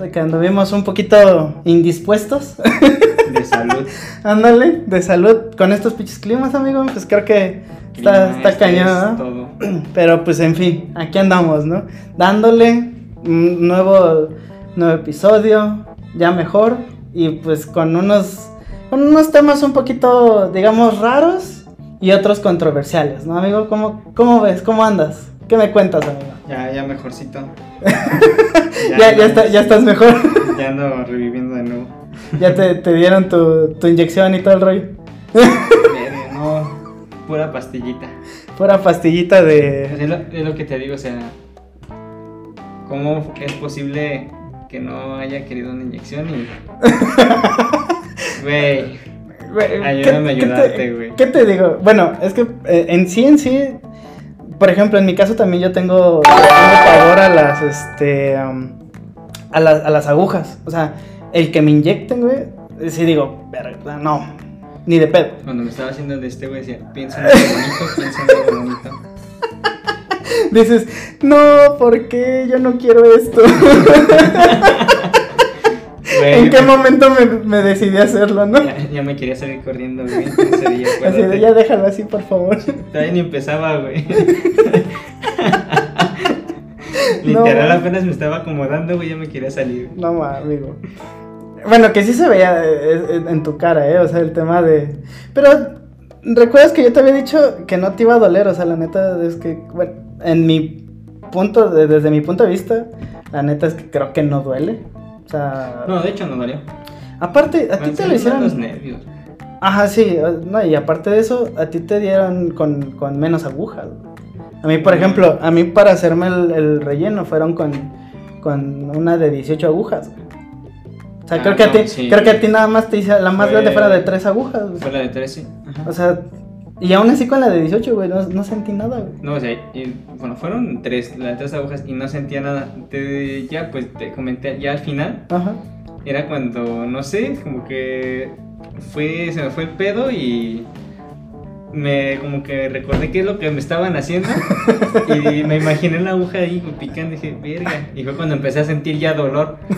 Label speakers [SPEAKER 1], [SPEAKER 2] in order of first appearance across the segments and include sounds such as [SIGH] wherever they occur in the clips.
[SPEAKER 1] de que anduvimos un poquito indispuestos.
[SPEAKER 2] De [LAUGHS] salud.
[SPEAKER 1] Ándale, de salud. Con estos pinches climas, amigo, pues creo que está,
[SPEAKER 2] Clima,
[SPEAKER 1] está
[SPEAKER 2] estrés,
[SPEAKER 1] cañón. [CLEARS THROAT] Pero pues en fin, aquí andamos, ¿no? Dándole un nuevo, nuevo episodio, ya mejor. Y pues con unos, con unos temas un poquito, digamos, raros y otros controversiales, ¿no, amigo? ¿Cómo, cómo ves? ¿Cómo andas? ¿Qué me cuentas, amigo?
[SPEAKER 2] Ya, ya mejorcito. [LAUGHS]
[SPEAKER 1] Ya, ya, está- ya estás mejor.
[SPEAKER 2] Ya ando reviviendo de nuevo.
[SPEAKER 1] ya te, te dieron tu, tu inyección y todo el rollo.
[SPEAKER 2] No, pura pastillita.
[SPEAKER 1] Pura pastillita de...
[SPEAKER 2] Es lo, es lo que te digo, o sea, ¿cómo es posible que no haya querido una inyección y... [LAUGHS] Güey, Ayúdame a
[SPEAKER 1] ¿qué- qué te-
[SPEAKER 2] ayudarte, güey.
[SPEAKER 1] ¿Qué te digo? Bueno, es que eh, en sí, en sí, por ejemplo, en mi caso también yo tengo, tengo pavor a las, este, a las, a las agujas. O sea, el que me inyecten, güey, sí digo, verga, no, ni de pedo.
[SPEAKER 2] cuando me estaba haciendo de este, güey, decía, piensa en [LAUGHS] algo bonito, piensa en algo bonito.
[SPEAKER 1] Dices, no, ¿por qué? Yo no quiero esto. [LAUGHS]
[SPEAKER 2] Güey,
[SPEAKER 1] ¿En qué momento me, me decidí a hacerlo, no?
[SPEAKER 2] Ya, ya me quería salir corriendo, güey. Ese día, [LAUGHS]
[SPEAKER 1] Así de, ya déjalo así, por favor.
[SPEAKER 2] Todavía ni empezaba, güey. [LAUGHS] [LAUGHS]
[SPEAKER 1] No.
[SPEAKER 2] Literal, apenas me estaba acomodando, güey, ya me quería salir.
[SPEAKER 1] No ma, amigo. Bueno, que sí se veía eh, eh, en tu cara, ¿eh? O sea, el tema de... Pero, ¿recuerdas que yo te había dicho que no te iba a doler? O sea, la neta es que, bueno, en mi punto, de- desde mi punto de vista, la neta es que creo que no duele. O sea...
[SPEAKER 2] No, de hecho no dolió.
[SPEAKER 1] Aparte, a ti te lo
[SPEAKER 2] salieron los
[SPEAKER 1] hicieron...
[SPEAKER 2] nervios.
[SPEAKER 1] Ajá, sí, no, y aparte de eso, a ti te dieron con, con menos agujas. A mí, por ejemplo, a mí para hacerme el, el relleno fueron con, con una de 18 agujas. O sea,
[SPEAKER 2] Ah,
[SPEAKER 1] creo, que a ti,
[SPEAKER 2] sí.
[SPEAKER 1] creo que a ti nada más te hice la más
[SPEAKER 2] Fue-
[SPEAKER 1] grande fuera de 3 agujas.
[SPEAKER 2] Fue la de 13. Ajá.
[SPEAKER 1] O sea, y aún así con la de 18, güey, no, no sentí nada, güey.
[SPEAKER 2] No, o sea, y, bueno, fueron tres, las tres agujas y no sentía nada. Te- ya, pues te comenté, ya al final,
[SPEAKER 1] Ajá.
[SPEAKER 2] era cuando, no sé, como que fue, se me fue el pedo y me, como que recordé qué es lo que me estaban haciendo [LAUGHS] y me imaginé la aguja ahí picando y dije, verga. Y fue cuando empecé a sentir ya dolor. [LAUGHS]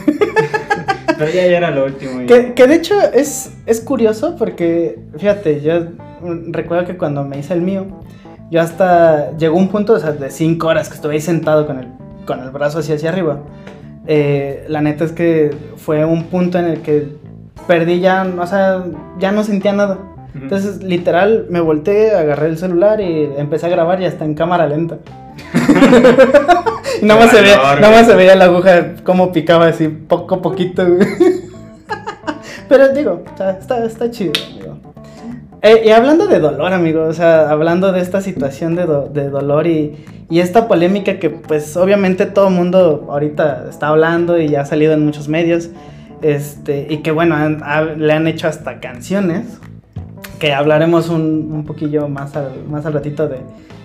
[SPEAKER 2] Pero ya, ya era lo último. ya.
[SPEAKER 1] Que, que de hecho es, es curioso porque, fíjate, yo recuerdo que cuando me hice el mío, yo hasta llegó un punto o sea, de 5 horas que estuve ahí sentado con el, con el brazo así hacia arriba. Eh, la neta es que fue un punto en el que perdí ya, o sea, ya no sentía nada.
[SPEAKER 2] Ujú.
[SPEAKER 1] Entonces, literal, me volteé, agarré el celular y empecé a grabar y hasta en cámara lenta. [LAUGHS] y nada más, se veía, nada más se veía la aguja como picaba así, poco a poquito. [LAUGHS] Pero digo, sea, está, está chido. Eh, y hablando de dolor, amigo, o sea, hablando de esta situación de, do- de dolor y, y esta polémica que pues obviamente todo el mundo ahorita está hablando y ya ha salido en muchos medios, este, y que bueno, han- ha- le han hecho hasta canciones, que hablaremos un, un poquillo más al, más al ratito de,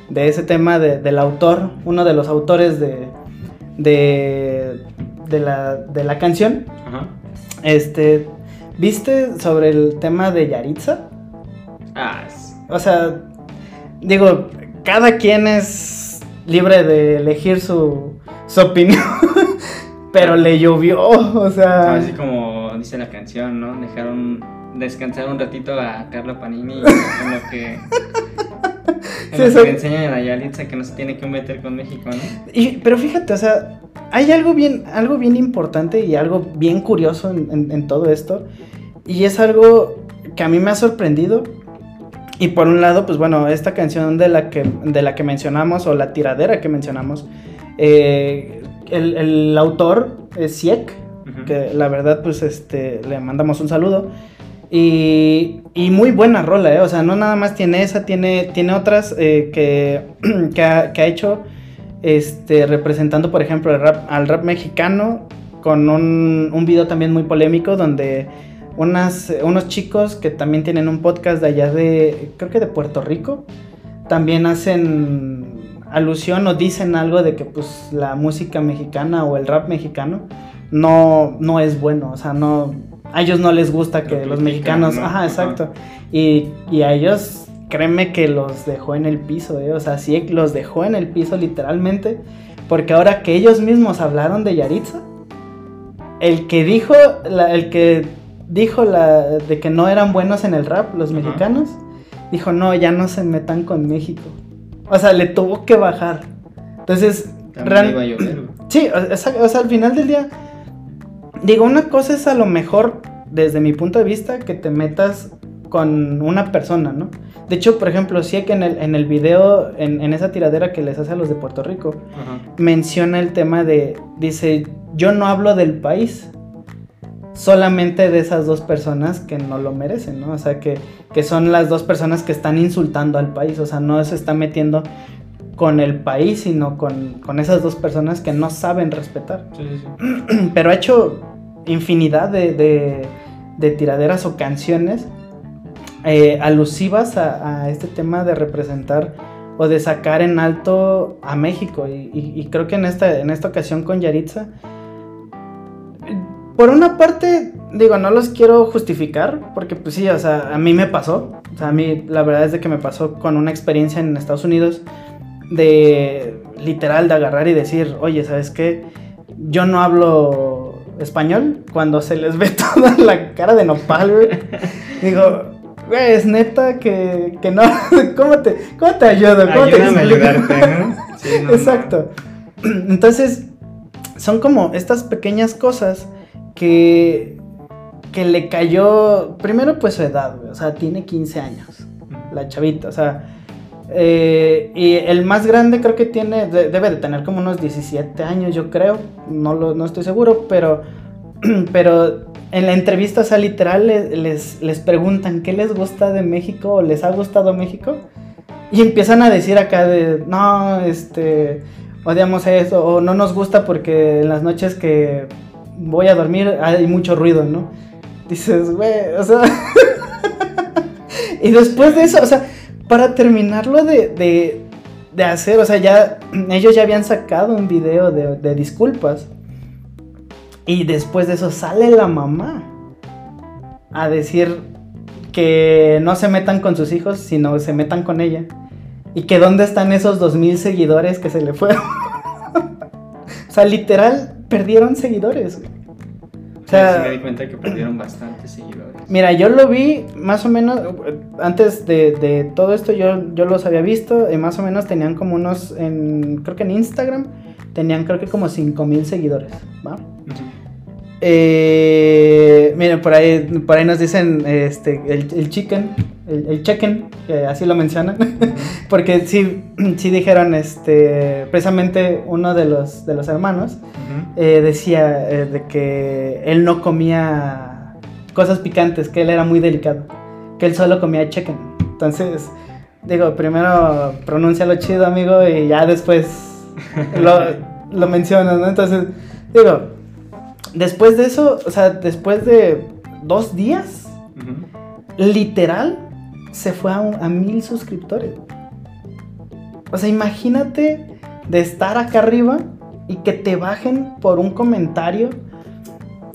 [SPEAKER 1] de ese tema de- del autor, uno de los autores de, de, de la, de la canción.
[SPEAKER 2] Ajá.
[SPEAKER 1] Este, ¿viste sobre el tema de Yaritza?
[SPEAKER 2] Ah,
[SPEAKER 1] O sea, digo, cada quien es libre de elegir su, su opinión, [LAUGHS] pero le llovió, o sea...
[SPEAKER 2] así como dice la canción, ¿no? Dejaron descansar un ratito a Carla Panini en lo que, [LAUGHS] en
[SPEAKER 1] Sí,
[SPEAKER 2] lo que enseñan a Yalitza que no se tiene que meter con México, ¿no?
[SPEAKER 1] Y- pero fíjate, o sea, hay algo bien, algo bien importante y algo bien curioso en, en- en todo esto. Y es algo que a mí me ha sorprendido. Y por un lado, pues bueno, esta canción de la que, de la que mencionamos, o la tiradera que mencionamos, eh, el, el autor es Siek, que la verdad, pues este, le mandamos un saludo. Y, y muy buena rola, ¿eh? O sea, no nada más tiene esa, tiene, tiene otras eh, que, [CLEARS THROAT] que, ha, que ha hecho este, representando, por ejemplo, el rap, al rap mexicano con un, un video también muy polémico donde unas, unos chicos que también tienen un podcast de allá de, creo que de Puerto Rico, también hacen alusión o dicen algo de que pues la música mexicana o el rap mexicano no, no es bueno, o sea, no, a ellos no les gusta que
[SPEAKER 2] Lo
[SPEAKER 1] los mexicanos,
[SPEAKER 2] ¿no?
[SPEAKER 1] ajá,
[SPEAKER 2] Ajá.
[SPEAKER 1] exacto, y, y a ellos, créeme que los dejó en el piso, ¿eh? o sea, sí los dejó en el piso literalmente, porque ahora que ellos mismos hablaron de Yaritza, el que dijo, la- el que dijo la, de que no eran buenos en el rap, los
[SPEAKER 2] Ajá.
[SPEAKER 1] mexicanos, dijo, no, ya no se metan con México. O sea, le tuvo que bajar. Entonces, real-
[SPEAKER 2] iba a llover, güey.
[SPEAKER 1] Sí, o, sea, al final del día, digo, una cosa es a lo mejor, desde mi punto de vista, que te metas con una persona, ¿no? De hecho, por ejemplo, sí que en el, en el video, en, en esa tiradera que les hace a los de Puerto Rico,
[SPEAKER 2] Ajá.
[SPEAKER 1] menciona el tema de, dice, yo no hablo del país, solamente de esas dos personas que no lo merecen, ¿no? O sea, que, que son las dos personas que están insultando al país, o sea, no se está metiendo con el país, sino con, con esas dos personas que no saben respetar.
[SPEAKER 2] Sí, sí, sí. [CLEARS THROAT]
[SPEAKER 1] Pero ha hecho infinidad de, de- de tiraderas o canciones eh, alusivas a, a este tema de representar o de sacar en alto a México. Y, y- y creo que en esta, en esta ocasión con Yaritza, por una parte, digo, no los quiero justificar, porque pues sí, o sea, a mí me pasó. O sea, a mí la verdad es de que me pasó con una experiencia en Estados Unidos de literal de agarrar y decir, oye, ¿sabes qué? Yo no hablo español cuando se les ve [LAUGHS] toda la cara de nopal, güey. Digo, güey, es neta que, que no. [LAUGHS] ¿Cómo te, cómo te ayudo? ¿Cómo te
[SPEAKER 2] Ayúdame
[SPEAKER 1] explico?
[SPEAKER 2] ayudarte, ¿no? [LAUGHS] Sí, no, no.
[SPEAKER 1] Exacto. [CLEARS THROAT] Entonces, son como estas pequeñas cosas que, que le cayó, primero pues su edad, güey, o sea, tiene 15 años, la chavita, o sea, eh, y el más grande creo que tiene, de- debe de tener como unos 17 años, yo creo, no, lo, no estoy seguro, pero, [CLEARS THROAT] pero en la entrevista, o sea, literal le- les, les preguntan qué les gusta de México o les ha gustado México. Y empiezan a decir acá de, no, este, odiamos eso, o no nos gusta porque en las noches que voy a dormir hay mucho ruido, ¿no? Dices, güey, o sea... [LAUGHS] y después de eso, o sea, para terminarlo de, de, de hacer, o sea, ya ellos ya habían sacado un video de, de disculpas. Y después de eso sale la mamá a decir que no se metan con sus hijos, sino se metan con ella. Y que dónde están esos dos mil seguidores que se le fueron. [LAUGHS] o sea, literal, perdieron seguidores. güey. O sea,
[SPEAKER 2] sí me di cuenta que perdieron bastantes seguidores.
[SPEAKER 1] Mira, yo lo vi más o menos, antes de, de todo esto yo, yo los había visto, y más o menos tenían como unos, en, creo que en Instagram, tenían creo que como 5 mil seguidores, ¿va?
[SPEAKER 2] Ujú.
[SPEAKER 1] Eh, miren, por ahí, por ahí nos dicen este, el, el chicken, el, el chicken, que así lo mencionan, [LAUGHS] porque sí, [CLEARS THROAT] sí dijeron, este, precisamente uno de los, de los hermanos, eh, decía eh, de que él no comía cosas picantes, que él era muy delicado, que él solo comía chicken. Entonces, digo, primero pronúncialo chido, amigo, y ya después [LAUGHS] lo, lo mencionas, ¿no? Entonces, digo, después de eso, o sea, después de dos días, literal, se fue a, mil suscriptores. O sea, imagínate de estar acá arriba y que te bajen por un comentario.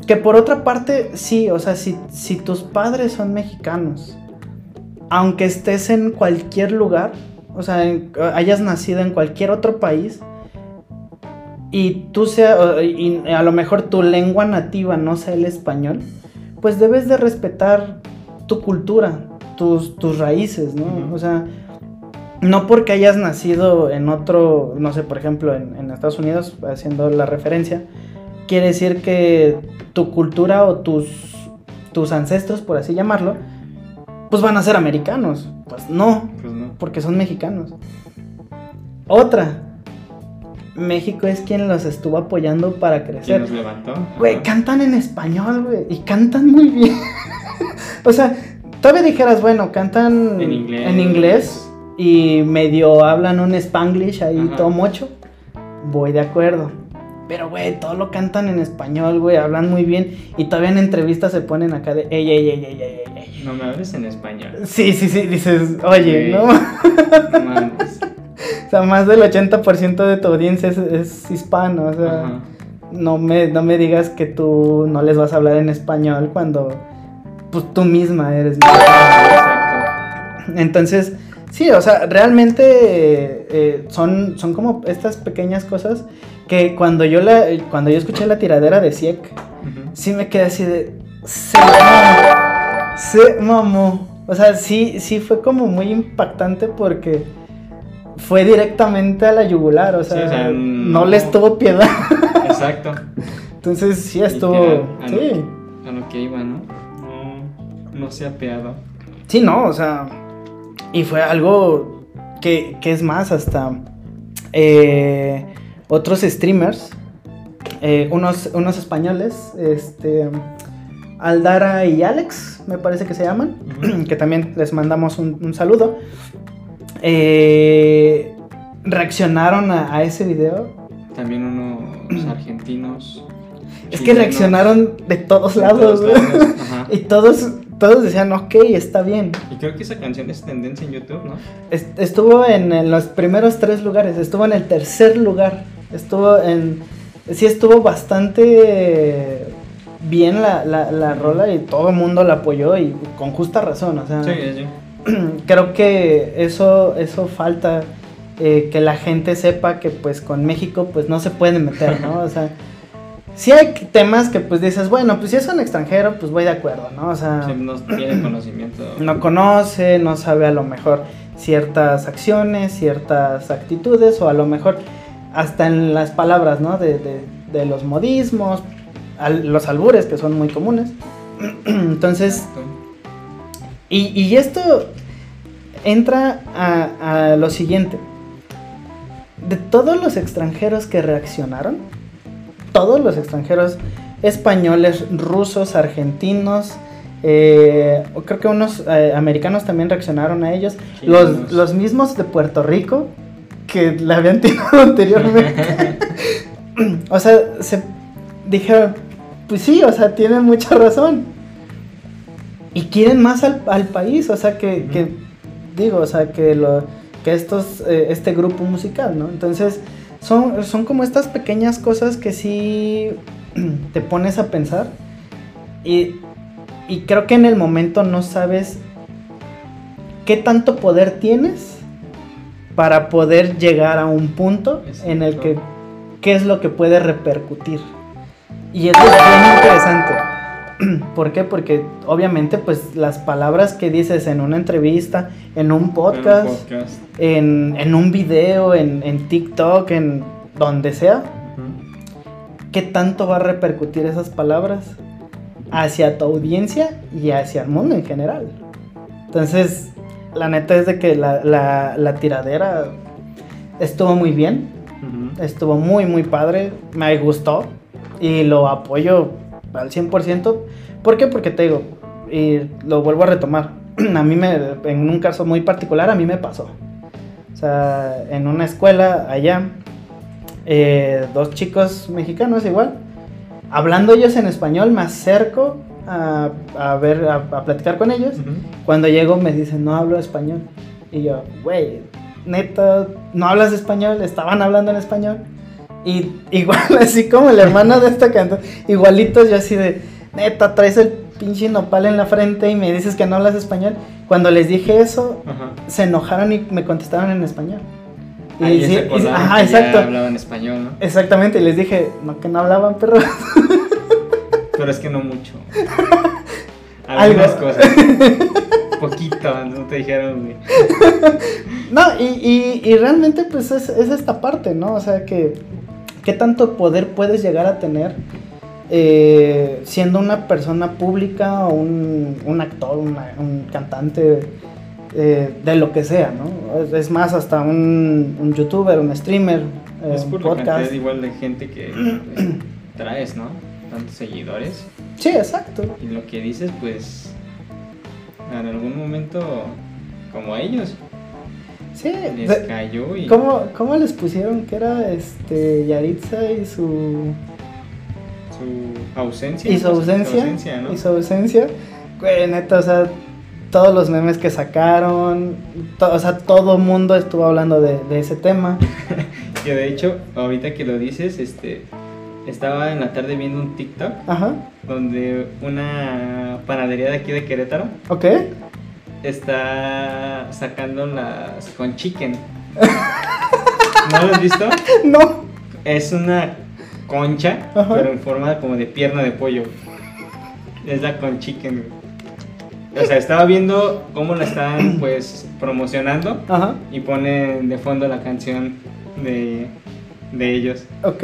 [SPEAKER 1] Que por otra parte, sí, o sea, si, tus padres son mexicanos, aunque estés en cualquier lugar, o sea, hayas nacido en cualquier otro país, y tú sea, y a lo mejor tu lengua nativa no sea el español, pues debes de respetar tu cultura, tus, tus raíces, ¿no? O sea, no porque hayas nacido en otro, no sé, por ejemplo, en, en Estados Unidos, haciendo la referencia, quiere decir que tu cultura o tus, tus ancestros, por así llamarlo, pues van a ser americanos. Pues no,
[SPEAKER 2] Pues no.
[SPEAKER 1] porque son mexicanos. Otra, México es quien los estuvo apoyando para
[SPEAKER 2] ¿Quién
[SPEAKER 1] crecer.
[SPEAKER 2] nos levantó?
[SPEAKER 1] Güey, cantan en español, güey. Y cantan muy bien. [LAUGHS] o sea, todavía dijeras, bueno, cantan
[SPEAKER 2] En inglés.
[SPEAKER 1] en inglés y medio hablan un spanglish ahí
[SPEAKER 2] Ajá.
[SPEAKER 1] todo mocho. Voy de acuerdo. Pero, güey, todo lo cantan en español, güey. Hablan muy bien. Y todavía en entrevistas se ponen acá de, ey, ey, ey, ey, ey.
[SPEAKER 2] No me hables en español.
[SPEAKER 1] Sí, sí, sí. Dices, oye. ¿no?
[SPEAKER 2] No mames. [LAUGHS]
[SPEAKER 1] O sea, más del 80% de tu audiencia es, es hispano. O sea,
[SPEAKER 2] Ajá.
[SPEAKER 1] no me, no me digas que tú no les vas a hablar en español cuando pues tú misma eres.
[SPEAKER 2] Exacto.
[SPEAKER 1] Entonces, sí, o sea, realmente eh, eh, son, son como estas pequeñas cosas que cuando yo la, cuando yo escuché la tiradera de Siek, sí me quedé así de. Se mamó. Se mamó. O sea, sí, sí fue como muy impactante porque fue directamente a la yugular. O sea,
[SPEAKER 2] Sí, o sea,
[SPEAKER 1] no,
[SPEAKER 2] no-
[SPEAKER 1] les tuvo piedad.
[SPEAKER 2] Exacto. [LAUGHS]
[SPEAKER 1] Entonces sí estuvo.
[SPEAKER 2] A
[SPEAKER 1] Sí.
[SPEAKER 2] A lo que iba, ¿no? No, se ha peado.
[SPEAKER 1] Sí, no, o sea. Y fue algo que, que es más, hasta eh, otros streamers, eh, unos, unos españoles, este, Aldara y Alex, me parece que se llaman, [CLEARS THROAT] que también les mandamos un, un saludo, eh, reaccionaron a, a ese video.
[SPEAKER 2] También unos [CLEARS THROAT] argentinos.
[SPEAKER 1] Es que reaccionaron de todos
[SPEAKER 2] de
[SPEAKER 1] lados,
[SPEAKER 2] todos
[SPEAKER 1] güey.
[SPEAKER 2] lados. [LAUGHS]
[SPEAKER 1] Y todos, todos decían, ok, está bien.
[SPEAKER 2] Y creo que esa canción es tendencia en YouTube, ¿no?
[SPEAKER 1] Est- Estuvo en, en los primeros tres lugares, estuvo en el tercer lugar, estuvo en... Sí estuvo bastante bien la, la, la rola y todo el mundo la apoyó y con justa razón, o sea,
[SPEAKER 2] Sí, sí. [CLEARS THROAT]
[SPEAKER 1] creo que eso, eso falta, eh, que la gente sepa que pues con México pues no se pueden meter, ¿no? O sea, sí hay temas que pues dices, bueno, pues si es un extranjero pues voy de acuerdo, ¿no? O sea...
[SPEAKER 2] Sí, no tiene conocimiento.
[SPEAKER 1] no conoce, no sabe a lo mejor ciertas acciones, ciertas actitudes o a lo mejor hasta en las palabras, ¿no? De, de- de los modismos, al- los albures que son muy comunes. [CLEARS THROAT] Entonces, y, y esto entra a, a lo siguiente. De todos los extranjeros que reaccionaron, todos los extranjeros españoles, rusos, argentinos, eh, creo que unos eh, americanos también reaccionaron a ellos, los, los mismos de Puerto Rico que le habían [LAUGHS] tirado anteriormente. [LAUGHS] o sea, se dijeron, pues sí, o sea, tienen mucha razón. Y quieren más al, al país, o sea, que, que, digo, o sea, que, lo, que estos, eh, este grupo musical, ¿no? Entonces, son, son como estas pequeñas cosas que sí [CLEARS THROAT] te pones a pensar. Y, y creo que en el momento no sabes qué tanto poder tienes para poder llegar a un punto en el que qué es lo que puede repercutir. Y eso es bien interesante. [CLEARS THROAT] ¿Por qué? Porque obviamente pues las palabras que dices en una entrevista, en un podcast, en, en un video, en, en TikTok, en donde sea. ¿qué tanto va a repercutir esas palabras hacia tu audiencia y hacia el mundo en general? Entonces, la neta es de que la, la- la tiradera estuvo muy bien, estuvo muy, muy padre, me gustó y lo apoyo al 100%. ¿Por qué? Porque te digo, y lo vuelvo a retomar, [CLEARS THROAT] a mí me, en un caso muy particular, a mí me pasó. O sea, en una escuela allá, eh, dos chicos mexicanos igual, hablando ellos en español, me acerco a, a ver, a, a platicar con ellos. Cuando llego me dicen, no hablo español. Y yo, güey, neta, no hablas español, estaban hablando en español. Y igual, [LAUGHS] así como el hermano de esta canta, igualitos yo así de, neta, traes el pinche nopal en la frente y me dices que no hablas español. Cuando les dije eso,
[SPEAKER 2] Ajá.
[SPEAKER 1] se enojaron y me contestaron en español. Y
[SPEAKER 2] Ahí
[SPEAKER 1] sí,
[SPEAKER 2] se acordaron
[SPEAKER 1] y- ajá,
[SPEAKER 2] que ya
[SPEAKER 1] exacto.
[SPEAKER 2] hablaban español, ¿no?
[SPEAKER 1] Exactamente, y les dije, no, que no hablaban, perro. [LAUGHS]
[SPEAKER 2] Pero es que no mucho. [LAUGHS]
[SPEAKER 1] Algo.
[SPEAKER 2] Algunas cosas. Poquito, no te dijeron, güey.
[SPEAKER 1] No, y, y- y realmente pues es, es esta parte, ¿no? O sea, que qué tanto poder puedes llegar a tener eh, siendo una persona pública o un, un actor, una- un cantante, eh, de lo que sea, ¿no? Es, es más, hasta un, un youtuber, un streamer, eh,
[SPEAKER 2] Es
[SPEAKER 1] un
[SPEAKER 2] por la
[SPEAKER 1] podcast.
[SPEAKER 2] cantidad igual de gente que [CLEARS THROAT] pues, traes, ¿no? Tantos seguidores.
[SPEAKER 1] Sí, exacto.
[SPEAKER 2] Y lo que dices, pues. En algún momento, como ellos,
[SPEAKER 1] Sí,
[SPEAKER 2] les cayó y.
[SPEAKER 1] ¿cómo, cómo les pusieron que era este Yaritza y su
[SPEAKER 2] Su ausencia.
[SPEAKER 1] y su ausencia,
[SPEAKER 2] ¿no?
[SPEAKER 1] y su ausencia güey neta o sea todos los memes que sacaron to- o sea todo mundo estuvo hablando de, de ese tema [LAUGHS]
[SPEAKER 2] Que de hecho, ahorita que lo dices, este. Estaba en la tarde viendo un TikTok
[SPEAKER 1] ajá
[SPEAKER 2] donde una panadería de aquí de Querétaro
[SPEAKER 1] ok
[SPEAKER 2] está sacando las con chicken. [LAUGHS] ¿No lo has visto?
[SPEAKER 1] no
[SPEAKER 2] Es una concha,
[SPEAKER 1] Ajá.
[SPEAKER 2] pero en forma como de pierna de pollo. Es la con chicken. O sea, estaba viendo cómo la estaban [CLEARS THROAT] pues promocionando
[SPEAKER 1] Ajá.
[SPEAKER 2] y ponen de fondo la canción de, de ellos.
[SPEAKER 1] Ok.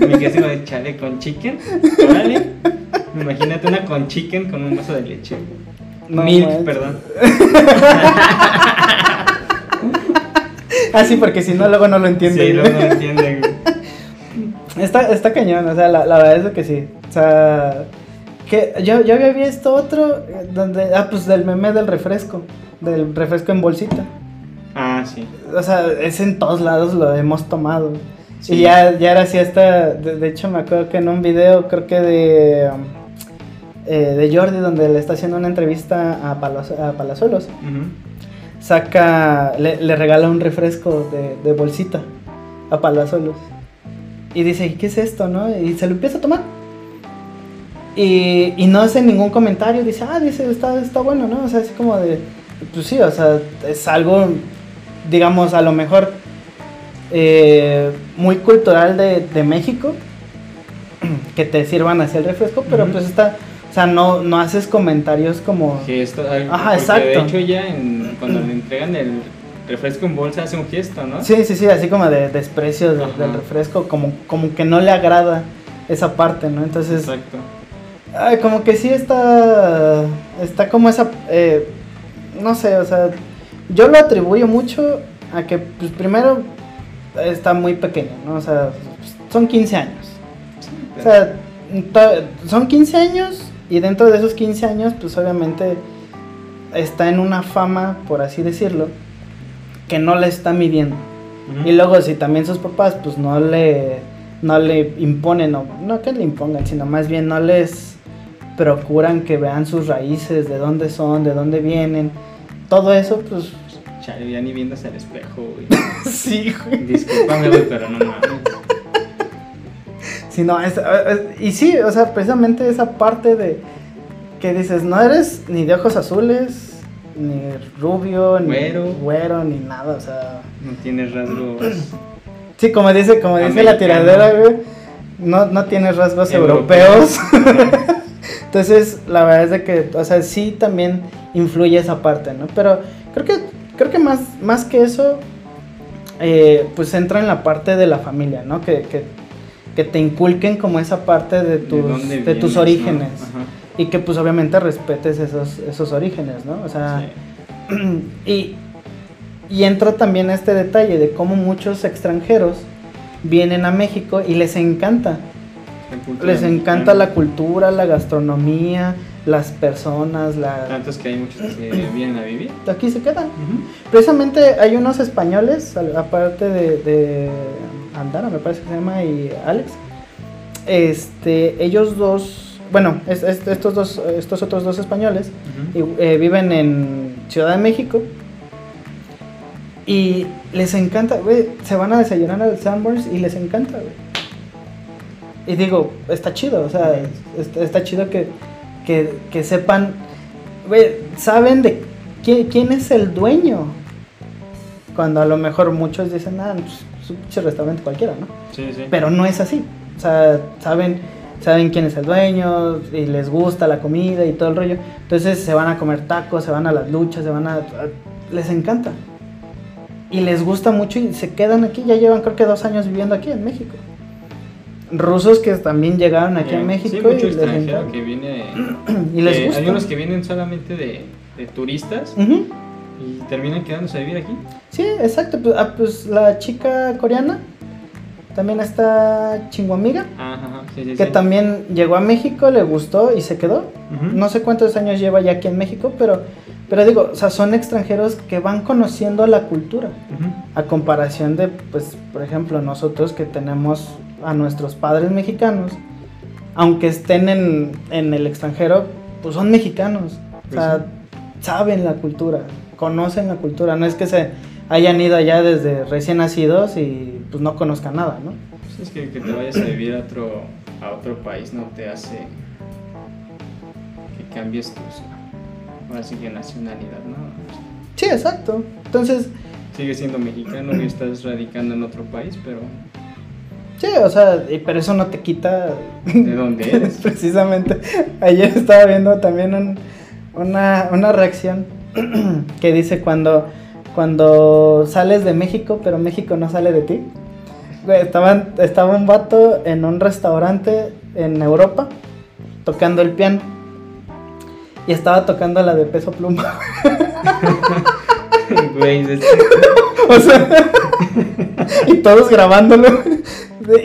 [SPEAKER 2] Me quedé así de chale con chicken. [LAUGHS] Órale. Imagínate una con chicken con un vaso de leche.
[SPEAKER 1] No
[SPEAKER 2] Milk,
[SPEAKER 1] manches.
[SPEAKER 2] perdón. [LAUGHS]
[SPEAKER 1] Ah, sí, porque si no, luego no lo entiende.
[SPEAKER 2] Sí, luego no entienden. güey. [LAUGHS]
[SPEAKER 1] Está, está cañón, o sea, la, la verdad es que sí. O sea, que yo, yo había visto otro eh, donde, ah, pues del meme del refresco, del refresco en bolsita.
[SPEAKER 2] Ah, sí.
[SPEAKER 1] O sea, es en todos lados lo hemos tomado.
[SPEAKER 2] Sí.
[SPEAKER 1] Y ya, ya era así hasta, de, de hecho me acuerdo que en un video, creo que de, um, eh, de Jordi, donde le está haciendo una entrevista a, Palazu- a Palazuelos, saca, le, le regala un refresco de, de bolsita a Palazuelos. Y dice, ¿y qué es esto, no? Y se lo empieza a tomar. Y, y no hace ningún comentario, dice, ah, dice, está, está bueno, ¿no? O sea, así como de, pues sí, o sea, es algo, digamos, a lo mejor eh, muy cultural de, de México, [CLEARS THROAT] que te sirvan así el refresco, pero pues está, o sea, no, no haces comentarios como...
[SPEAKER 2] Gesto.
[SPEAKER 1] Ajá, exacto.
[SPEAKER 2] De hecho, ya en- cuando le entregan el refresco en bolsa hace un gesto, ¿no?
[SPEAKER 1] Sí, sí, sí, así como de desprecio de- del refresco, como, como que no le agrada esa parte, ¿no? Entonces,
[SPEAKER 2] Exacto.
[SPEAKER 1] ay, como que sí está, está como esa, eh, no sé, o sea, yo lo atribuyo mucho a que, pues primero, está muy pequeño, ¿no? O sea, son 15 años. O sea, son 15 años y dentro de esos 15 años, pues obviamente está en una fama, por así decirlo, que no le está midiendo. Y luego si también sus papás pues no le no le imponen o no que le impongan, sino más bien no les procuran que vean sus raíces, de dónde son, de dónde vienen. Todo eso pues
[SPEAKER 2] Chale, ya ni viéndose al espejo, güey. [LAUGHS]
[SPEAKER 1] sí, güey.
[SPEAKER 2] Discúlpame, güey, pero no mames.
[SPEAKER 1] Sí, no, es- es- y sí, o sea, precisamente esa parte de que dices, no eres ni de ojos azules, ni rubio, ni
[SPEAKER 2] Güero.
[SPEAKER 1] güero, ni nada, o sea,
[SPEAKER 2] No tienes rasgos.
[SPEAKER 1] Sí, como dice, como dice la tiradera, güey, no, no tiene rasgos
[SPEAKER 2] Europeos.
[SPEAKER 1] europeos. [LAUGHS] Entonces, la verdad es de que, o sea, sí también influye esa parte, ¿no? Pero creo que, creo que más, más que eso, eh, pues entra en la parte de la familia, ¿no? Que, que, que te inculquen como esa parte de tus, de tus orígenes.
[SPEAKER 2] no?
[SPEAKER 1] Y que pues obviamente respetes esos, esos orígenes, ¿no? O sea,
[SPEAKER 2] Sí. [CLEARS THROAT]
[SPEAKER 1] y, y entra también este detalle de cómo muchos extranjeros vienen a México y les encanta. Les encanta la cultura, la gastronomía, las personas, la...
[SPEAKER 2] Tantos que hay muchos que [CLEARS THROAT] vienen a vivir.
[SPEAKER 1] Aquí se quedan. Precisamente hay unos españoles, aparte de, de Andara, me parece que se llama, y Alex. Este, ellos dos, bueno, es- es- estos dos, estos otros dos españoles
[SPEAKER 2] Ujú.
[SPEAKER 1] y, eh, viven en Ciudad de México y les encanta, güey, se van a desayunar al Sanborns y les encanta, güey. Y digo, está chido, o sea, está, está chido que, que, que sepan, güey, saben de quién, quién es el dueño. Cuando a lo mejor muchos dicen, ah, pues, es un pinche restaurante cualquiera, ¿no?
[SPEAKER 2] Sí, sí.
[SPEAKER 1] Pero no es así. O sea, saben, saben quién es el dueño y les gusta la comida y todo el rollo. Entonces se van a comer tacos, se van a las luchas, se van a... les encanta. Y les gusta mucho y se quedan aquí. Ya llevan creo que dos años viviendo aquí en México. Rusos que también llegaron aquí a
[SPEAKER 2] Bien.
[SPEAKER 1] México
[SPEAKER 2] Sí,
[SPEAKER 1] y
[SPEAKER 2] mucho
[SPEAKER 1] les
[SPEAKER 2] extranjero
[SPEAKER 1] encanta.
[SPEAKER 2] que viene. [CLEARS THROAT]
[SPEAKER 1] Y les gusta.
[SPEAKER 2] Hay unos que vienen solamente de, de turistas
[SPEAKER 1] Ujú.
[SPEAKER 2] y terminan quedándose a vivir aquí.
[SPEAKER 1] Sí, exacto. Pues, ah, pues la chica coreana también está chinguamiga.
[SPEAKER 2] Ajá, ajá, sí, sí,
[SPEAKER 1] Que
[SPEAKER 2] sí.
[SPEAKER 1] también llegó a México, le gustó y se quedó. No sé cuántos años lleva ya aquí en México, pero, pero digo, o sea, son extranjeros que van conociendo la cultura. A comparación de, pues, por ejemplo, nosotros que tenemos a nuestros padres mexicanos, aunque estén en, en el extranjero, pues son mexicanos. O
[SPEAKER 2] Pues
[SPEAKER 1] sea, saben la cultura, conocen la cultura. No es que se hayan ido allá desde recién nacidos y pues no conozcan nada, ¿no?
[SPEAKER 2] Pues es que, que te vayas a vivir a otro, a otro país no te hace que cambies tu ahora sí que nacionalidad, ¿no?
[SPEAKER 1] Sí, exacto. Entonces,
[SPEAKER 2] Sigues siendo mexicano y estás radicando en otro país, pero
[SPEAKER 1] Sí, o sea, pero eso no te quita
[SPEAKER 2] ¿De dónde eres? [LAUGHS]
[SPEAKER 1] Precisamente. Ayer estaba viendo también un- una, una reacción que dice cuando, cuando sales de México, pero México no sale de ti. Güey, estaban, estaba un vato en un restaurante en Europa tocando el piano. Y estaba tocando la de peso pluma. [LAUGHS]
[SPEAKER 2] Güey, es- [LAUGHS]
[SPEAKER 1] O sea, y todos grabándolo.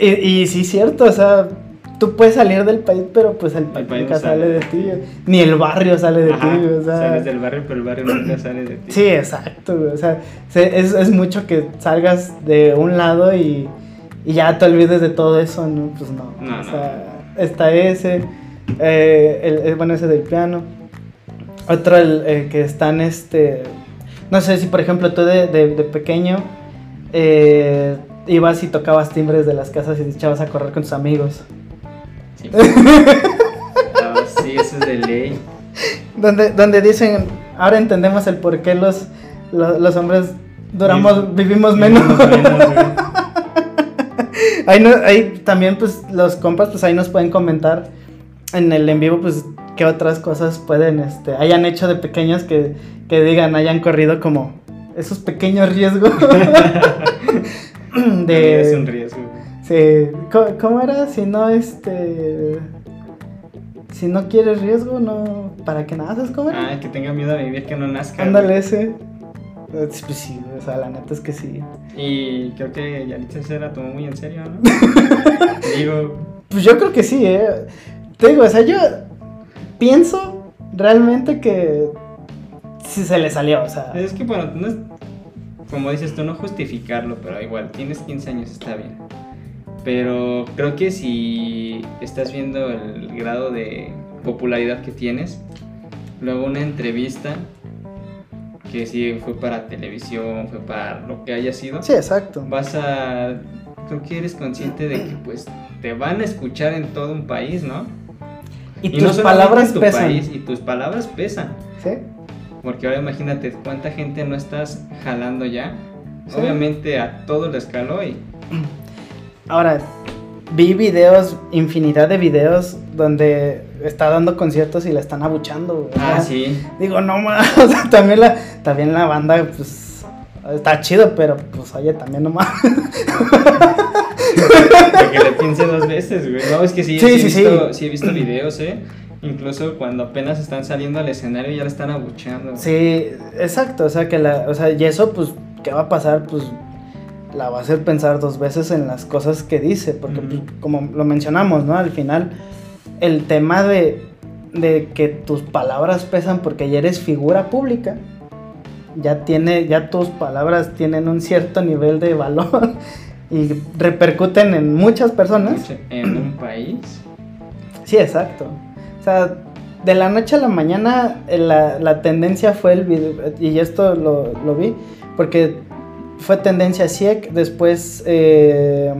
[SPEAKER 1] Y, y sí, cierto, o sea, tú puedes salir del país, pero pues el país
[SPEAKER 2] país
[SPEAKER 1] nunca
[SPEAKER 2] no
[SPEAKER 1] sale
[SPEAKER 2] sale.
[SPEAKER 1] de ti. Ni el barrio sale de
[SPEAKER 2] Ajá,
[SPEAKER 1] ti, o sea.
[SPEAKER 2] Sales del barrio, pero el barrio nunca sale de ti.
[SPEAKER 1] Sí, exacto, o sea, se- es, es mucho que salgas de un lado y, y ya te olvides de todo eso, ¿no? Pues no.
[SPEAKER 2] No,
[SPEAKER 1] o
[SPEAKER 2] no.
[SPEAKER 1] sea, está ese, eh, el, el- bueno, ese del piano. Otro, el, el que están, este, no sé si por ejemplo tú de, de- de pequeño eh, ibas y tocabas timbres de las casas y te echabas a correr con tus amigos.
[SPEAKER 2] Sí. [LAUGHS] Ah, sí, eso es de ley.
[SPEAKER 1] Donde, donde dicen, ahora entendemos el por qué los, los, los hombres duramos, vivimos menos. [LAUGHS] Ahí, no- ahí también, pues, los compas, pues ahí nos pueden comentar en el en vivo, pues, qué otras cosas pueden, este, hayan hecho de pequeños que, que digan, hayan corrido como esos pequeños riesgos. [LAUGHS]
[SPEAKER 2] Vida es un
[SPEAKER 1] de...
[SPEAKER 2] riesgo.
[SPEAKER 1] Sí, ¿cómo, era? Si no, este... Si no quieres riesgo, no... ¿Para qué naces? ¿Cómo era?
[SPEAKER 2] Ah, que tenga miedo a vivir, que no nazca.
[SPEAKER 1] Ándale ese. Pues sí, o sea, la neta es que sí.
[SPEAKER 2] Y creo que Yalitza se la tomó muy en serio, ¿no? [LAUGHS] Digo,
[SPEAKER 1] Pues yo creo que sí, eh. Te digo, o sea, yo pienso realmente que sí se le salió, o sea.
[SPEAKER 2] es que bueno, no es, como dices tú, no justificarlo, pero igual, tienes 15 años, está bien. Pero creo que si estás viendo el grado de popularidad que tienes, luego una entrevista, que si fue para televisión, fue para lo que haya sido,
[SPEAKER 1] Sí, exacto.
[SPEAKER 2] vas a creo que eres consciente de que pues te van a escuchar en todo un país, ¿no?
[SPEAKER 1] Y,
[SPEAKER 2] no
[SPEAKER 1] tus
[SPEAKER 2] solamente
[SPEAKER 1] palabras
[SPEAKER 2] en tu
[SPEAKER 1] pesan.
[SPEAKER 2] país, y tus palabras pesan.
[SPEAKER 1] ¿Sí?
[SPEAKER 2] Porque ahora imagínate cuánta gente no estás jalando ya.
[SPEAKER 1] Sí.
[SPEAKER 2] Obviamente a todos les caló y
[SPEAKER 1] Ahora, vi videos, infinidad de videos donde está dando conciertos y la están abuchando. güey.
[SPEAKER 2] ah sí.
[SPEAKER 1] Digo, no más. [LAUGHS] O sea, también la, también la banda, pues. Está chido, pero pues oye, también no más. [LAUGHS]
[SPEAKER 2] Que le piense dos veces, güey. No, es que sí,
[SPEAKER 1] Sí,
[SPEAKER 2] sí,
[SPEAKER 1] sí,
[SPEAKER 2] he
[SPEAKER 1] sí.
[SPEAKER 2] visto, sí he visto videos, eh. Incluso cuando apenas están saliendo al escenario ya la están abucheando.
[SPEAKER 1] Sí, exacto, o sea que la, o sea, y eso pues, ¿qué va a pasar? Pues la va a hacer pensar dos veces en las cosas que dice, porque pues, como lo mencionamos, ¿no? Al final, el tema de, de que tus palabras pesan porque ya eres figura pública, ya tiene, ya tus palabras tienen un cierto nivel de valor [LAUGHS] y repercuten en muchas personas.
[SPEAKER 2] En un país.
[SPEAKER 1] Sí, exacto. O sea, de la noche a la mañana eh, la, la tendencia fue el video, y esto lo, lo vi, porque fue tendencia SIEC, después eh,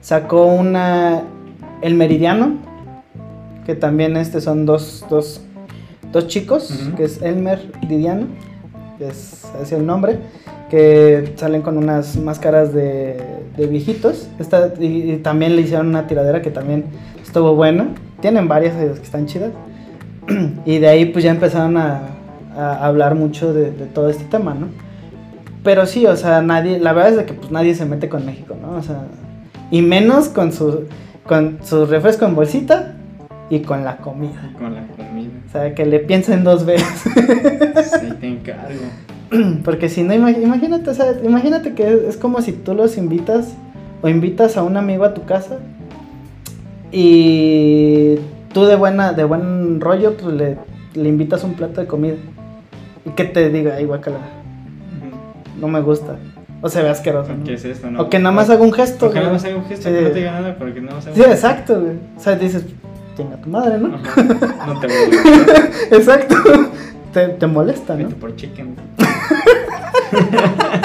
[SPEAKER 1] sacó una, el Meridiano, que también este son dos, dos, dos chicos, que es Elmer Didiano, que es, es el nombre, que salen con unas máscaras de, de viejitos, Esta- y, y también le hicieron una tiradera que también estuvo buena. Tienen varias eh, que están chidas. [CLEARS THROAT] y de ahí pues ya empezaron a, a hablar mucho de, de todo este tema, ¿no? Pero sí, o sea, nadie, la verdad es de que pues nadie se mete con México, ¿no? O sea, y menos con su, con su refresco en bolsita y con la comida.
[SPEAKER 2] Con la comida.
[SPEAKER 1] O sea, que le piensen dos veces.
[SPEAKER 2] Ahí [LAUGHS] te encargo.
[SPEAKER 1] Porque si no, imag- imagínate, o sea, imagínate que es, es como si tú los invitas o invitas a un amigo a tu casa y tú de buena, de buen rollo, pues le, le invitas un plato de comida. Y que te diga, ay, guacala, no me gusta. O se ve asqueroso. ¿no?
[SPEAKER 2] ¿Qué es esto? No?
[SPEAKER 1] O que nada más haga un gesto.
[SPEAKER 2] O que nada
[SPEAKER 1] güey.
[SPEAKER 2] más haga un gesto,
[SPEAKER 1] Sí.
[SPEAKER 2] que no te diga nada, porque nada más haga
[SPEAKER 1] Sí,
[SPEAKER 2] un gesto.
[SPEAKER 1] exacto, güey. O sea, dices, tenga tu madre, ¿no?
[SPEAKER 2] Ajá. No te voy a [LAUGHS]
[SPEAKER 1] exacto. Te, te molesta, ¿no?
[SPEAKER 2] Vete por chicken. [LAUGHS]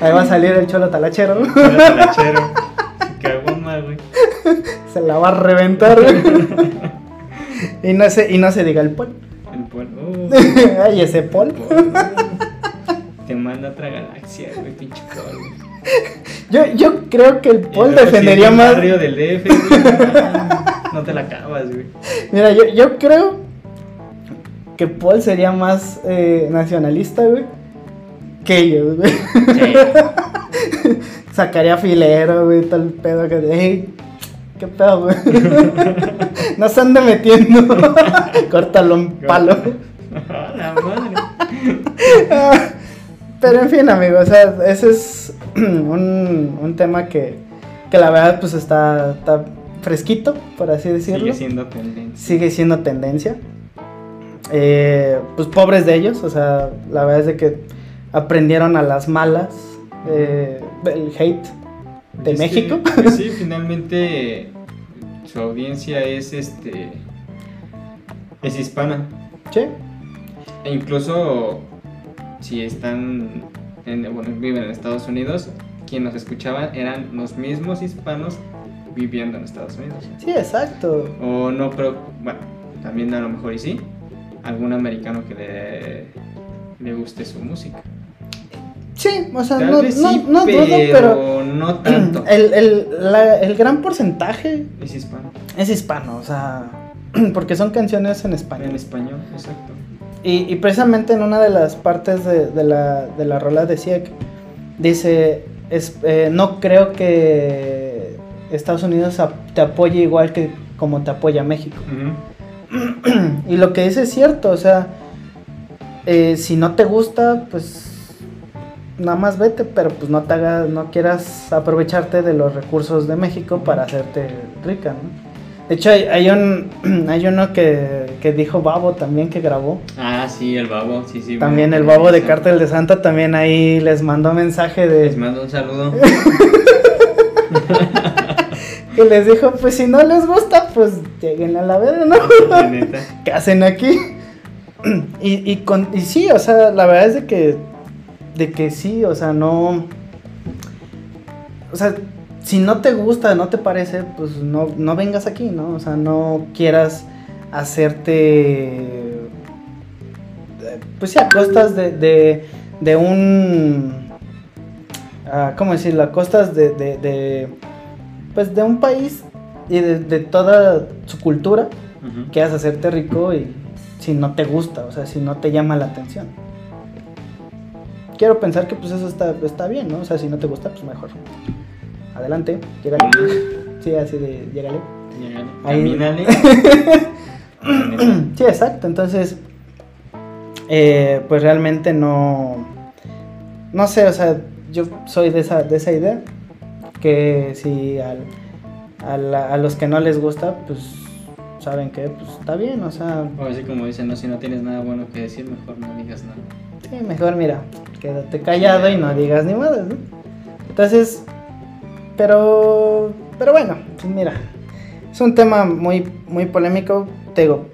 [SPEAKER 1] Ahí va a salir el cholo talachero. ¿no?
[SPEAKER 2] Era talachero. Cagoma, güey.
[SPEAKER 1] Se la va a reventar. [LAUGHS] y, no se, y no se diga el pol.
[SPEAKER 2] El polvo.
[SPEAKER 1] Ay, ese pol.
[SPEAKER 2] Te manda a otra galaxia, güey, pinche polvo.
[SPEAKER 1] Yo, yo creo que el Paul defendería más.
[SPEAKER 2] barrio del DF, güey, no te la acabas, güey.
[SPEAKER 1] Mira, yo, yo creo que Paul sería más eh, nacionalista, güey, que ellos, güey.
[SPEAKER 2] Sí. [LAUGHS]
[SPEAKER 1] Sacaría filero, güey, tal pedo que hey, qué pedo, güey. [LAUGHS] no se ande metiendo. [LAUGHS] Córtalo un palo.
[SPEAKER 2] la madre.
[SPEAKER 1] Pero en fin, amigo, o sea, ese es [CLEARS THROAT] un, un tema que, que la verdad pues está, está fresquito, por así decirlo.
[SPEAKER 2] Sigue siendo tendencia.
[SPEAKER 1] sigue siendo tendencia. Eh, pues pobres de ellos, o sea, la verdad es de que aprendieron a las malas eh, el hate de
[SPEAKER 2] Es que,
[SPEAKER 1] México.
[SPEAKER 2] pues sí, [LAUGHS] finalmente su audiencia es este es hispana.
[SPEAKER 1] Sí,
[SPEAKER 2] E incluso si están en, bueno, viven en Estados Unidos, quienes nos escuchaban eran los mismos hispanos viviendo en Estados Unidos.
[SPEAKER 1] sí, exacto.
[SPEAKER 2] O no creo, bueno, también a lo mejor y sí, algún americano que le, le guste su música.
[SPEAKER 1] Sí, o sea,
[SPEAKER 2] Tal
[SPEAKER 1] no,
[SPEAKER 2] vez
[SPEAKER 1] no,
[SPEAKER 2] sí,
[SPEAKER 1] no dudo, pero
[SPEAKER 2] no tanto.
[SPEAKER 1] el, el, la- el gran porcentaje
[SPEAKER 2] Es hispano.
[SPEAKER 1] es hispano, o sea, [CLEARS THROAT] porque son canciones en español.
[SPEAKER 2] En español, exacto.
[SPEAKER 1] Y, y precisamente en una de las partes de, de la, de la rola decía que dice, es, eh, no creo que Estados Unidos te apoye igual que como te apoya México. [CLEARS THROAT] y lo que dice es cierto, o sea, eh, si no te gusta, pues nada más vete, pero pues no te hagas, no quieras aprovecharte de los recursos de México para hacerte rica, ¿no? De hecho, hay, hay un [CLEARS THROAT] hay uno que, que dijo Babo también que grabó.
[SPEAKER 2] Ah, sí, el babo, sí, sí.
[SPEAKER 1] También el babo de Cártel de Santa también ahí les mandó mensaje
[SPEAKER 2] Les
[SPEAKER 1] de
[SPEAKER 2] mando un saludo. [LAUGHS]
[SPEAKER 1] que les dijo, pues si no les gusta, pues lleguen a la verga, ¿no? [LAUGHS] ¿Qué hacen aquí? [CLEARS THROAT] Y, y, con, y sí, o sea, la verdad es de que, de que sí, o sea, no... O sea, si no te gusta, no te parece, pues no, no vengas aquí, ¿no? O sea, no quieras hacerte... Pues sí, a costas de, de, de un... ah, ¿Cómo decirlo? A costas de, de, Pues de un país y de, toda su cultura
[SPEAKER 2] Ujú.
[SPEAKER 1] quieras hacerte rico y si no te gusta, o sea, si no te llama la atención. Quiero pensar que pues eso está, está bien, ¿no? O sea, si no te gusta, pues mejor. Adelante, llégale. Sí, así de, llégale. Ahí.
[SPEAKER 2] Neta. [COUGHS]
[SPEAKER 1] Sí, exacto. Entonces, eh, pues realmente no, no sé, o sea, yo soy de esa, de esa idea que si al- a, la- a los que no les gusta, pues saben que pues está bien, o sea,
[SPEAKER 2] O así como dicen, no, si no tienes nada bueno que decir, mejor no digas nada.
[SPEAKER 1] Sí, mejor mira, quédate callado y no digas ni más, ¿no? Entonces, pero, pero bueno, pues mira, es un tema muy, muy polémico, te digo,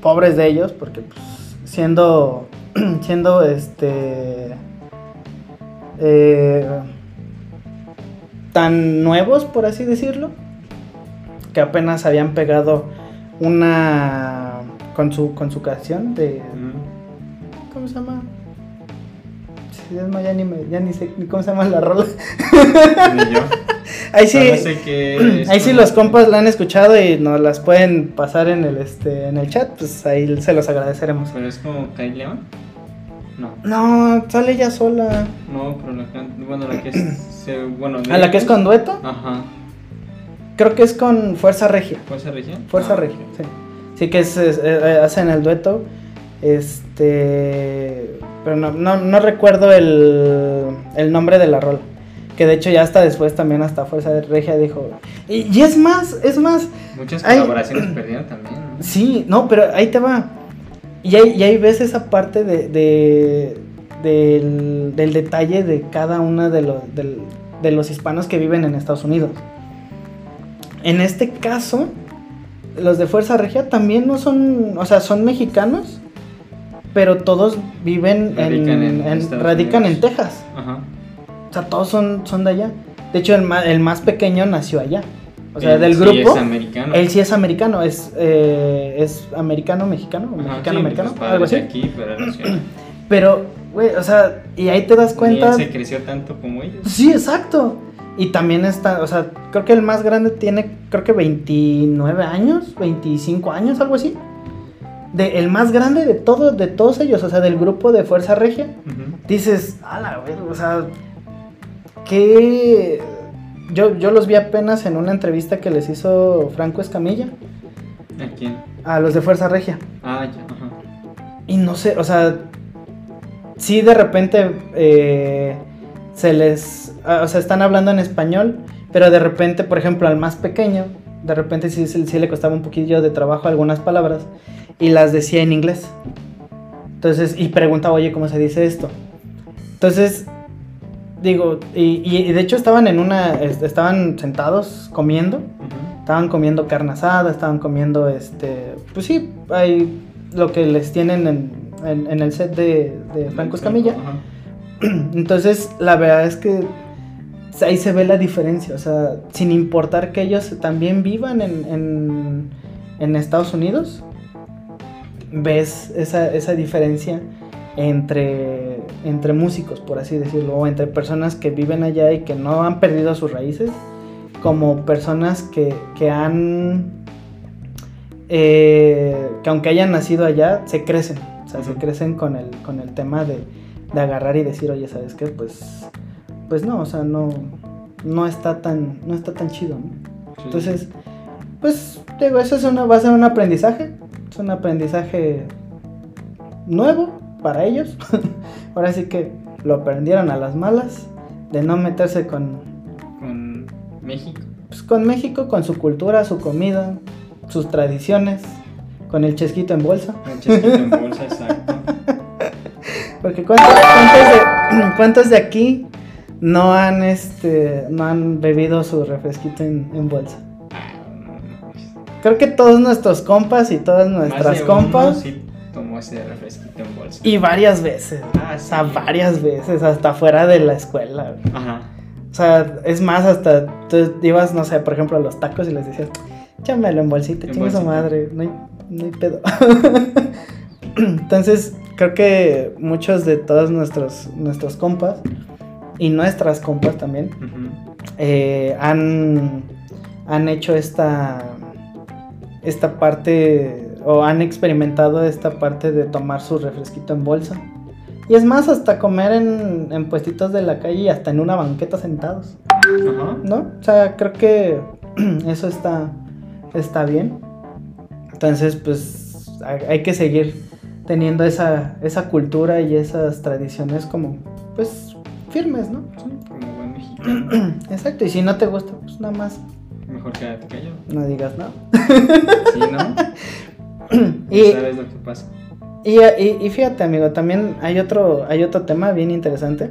[SPEAKER 1] pobres de ellos, porque pues, siendo, [CLEARS THROAT] siendo este, eh, tan nuevos, por así decirlo, que apenas habían pegado una, con su, con su canción de... ¿Cómo se llama? Sí, es más, ya ni, me- ya ni sé ni cómo se llama la rola.
[SPEAKER 2] Ni yo.
[SPEAKER 1] Ahí sí,
[SPEAKER 2] que
[SPEAKER 1] ahí sí los compas la han escuchado y nos las pueden pasar en el este en el chat, pues ahí se los agradeceremos.
[SPEAKER 2] Pero es como Kai León. No,
[SPEAKER 1] No, sale ella sola.
[SPEAKER 2] no, pero la can... Bueno, la que es. [CLEARS THROAT] se- bueno,
[SPEAKER 1] ¿A la que es con dueto?
[SPEAKER 2] Ajá.
[SPEAKER 1] Creo que es con Fuerza Regia.
[SPEAKER 2] ¿Fuerza Región?
[SPEAKER 1] Fuerza
[SPEAKER 2] Ah,
[SPEAKER 1] Regia, sí. Sí que es, es- eh, hacen el dueto. Este. Pero no, no, no recuerdo el, el nombre de la rola. Que de hecho ya hasta después también hasta Fuerza Regia dijo. Y, y es más, es más.
[SPEAKER 2] Muchas colaboraciones [CLEARS THROAT] perdieron también. ¿no?
[SPEAKER 1] Sí, no, pero ahí te va. Y ahí, y ahí ves esa parte de, de- del, del detalle de cada uno de los, de los hispanos que viven en Estados Unidos. En este caso, los de Fuerza Regia también no son, o sea, son mexicanos, pero todos viven en,
[SPEAKER 2] Radican en
[SPEAKER 1] radican en. Texas.
[SPEAKER 2] Ajá.
[SPEAKER 1] O sea, todos son, son de allá. De hecho, el más, el más pequeño nació allá. O sea,
[SPEAKER 2] Él
[SPEAKER 1] del
[SPEAKER 2] sí
[SPEAKER 1] grupo.
[SPEAKER 2] es americano.
[SPEAKER 1] Él sí es americano, es, eh, es americano, mexicano,
[SPEAKER 2] Ajá,
[SPEAKER 1] mexicano,
[SPEAKER 2] sí,
[SPEAKER 1] americano,
[SPEAKER 2] sus
[SPEAKER 1] algo así.
[SPEAKER 2] aquí, [CLEARS THROAT] pero
[SPEAKER 1] Güey, o sea, y ahí te das cuenta.
[SPEAKER 2] él se creció tanto como ellos.
[SPEAKER 1] Sí, exacto. Y también está, o sea, creo que el más grande tiene, creo que 29 años, 25 años, algo así. De, el más grande de todos, de todos ellos, o sea, del grupo de Fuerza Regia. Dices, ala, güey, o sea, que yo, yo los vi apenas en una entrevista que les hizo Franco Escamilla
[SPEAKER 2] ¿A quién?
[SPEAKER 1] a los de Fuerza Regia.
[SPEAKER 2] Ah, ya, ajá.
[SPEAKER 1] Y no sé, o sea, sí de repente eh, se les, ah, o sea, están hablando en español, pero de repente, por ejemplo, al más pequeño, de repente sí, sí, sí le costaba un poquillo de trabajo algunas palabras y las decía en inglés. Entonces, y preguntaba, oye, ¿cómo se dice esto? Entonces, digo, y, y- de hecho estaban en una, es- estaban sentados comiendo, estaban comiendo carne asada, estaban comiendo, este, pues sí, hay lo que les tienen en, en- en el set de, de Franco Escamilla. [CLEARS THROAT] Entonces, la verdad es que ahí se ve la diferencia, o sea, sin importar que ellos también vivan en, en- en Estados Unidos, ves esa, esa diferencia entre, entre músicos, por así decirlo, o entre personas que viven allá y que no han perdido sus raíces, como personas que, que han, eh, que aunque hayan nacido allá, se crecen, o sea, se crecen con el, con el tema de, de agarrar y decir, oye, ¿sabes qué? Pues, pues no, o sea, no, no está tan, no está tan chido, ¿no?
[SPEAKER 2] Sí.
[SPEAKER 1] Entonces, pues, digo, eso es una, va a ser un aprendizaje. Es un aprendizaje nuevo para ellos. [LAUGHS] Ahora sí que lo aprendieron a las malas. De no meterse con,
[SPEAKER 2] Con México.
[SPEAKER 1] pues, con México, con su cultura, su comida, sus tradiciones, con el chesquito en bolsa.
[SPEAKER 2] Un chesquito en [LAUGHS] bolsa, exacto.
[SPEAKER 1] Porque ¿cuántos, cuántos de, [CLEARS THROAT] cuántos de aquí no han, este, no han bebido su refresquito en, en bolsa?
[SPEAKER 2] Ah,
[SPEAKER 1] Creo que todos nuestros compas y todas
[SPEAKER 2] más
[SPEAKER 1] nuestras
[SPEAKER 2] de
[SPEAKER 1] compas.
[SPEAKER 2] uno sí tomó ese refresquito
[SPEAKER 1] Y varias veces.
[SPEAKER 2] Ah,
[SPEAKER 1] O sea, varias veces, hasta fuera de la escuela. güey.
[SPEAKER 2] Ajá.
[SPEAKER 1] O sea, es más, hasta tú ibas, no sé, por ejemplo, a los tacos y les decías, échamelo en bolsita,
[SPEAKER 2] En
[SPEAKER 1] chingue su
[SPEAKER 2] bolsita.
[SPEAKER 1] madre, no hay, no hay pedo. [LAUGHS] Entonces, creo que muchos de todos nuestros, nuestros compas y nuestras compas también eh, han, han hecho esta, esta parte o han experimentado esta parte de tomar su refresquito en bolsa. Y es más, hasta comer en, en puestitos de la calle y hasta en una banqueta sentados,
[SPEAKER 2] Ajá.
[SPEAKER 1] ¿no? O sea, creo que [CLEARS THROAT] eso está, está bien. Entonces, pues hay, que seguir teniendo esa, esa cultura y esas tradiciones como, pues, firmes, ¿no?
[SPEAKER 2] Sí, como buen mexicano. [CLEARS THROAT]
[SPEAKER 1] Exacto, y si no te gusta, pues nada más
[SPEAKER 2] Mejor quédate callado.
[SPEAKER 1] no digas nada.
[SPEAKER 2] Sí, ¿no? [LAUGHS] [CLEARS THROAT]
[SPEAKER 1] Y,
[SPEAKER 2] ¿Sabes lo que pasa?
[SPEAKER 1] y, y- y fíjate, amigo, también hay otro, hay otro tema bien interesante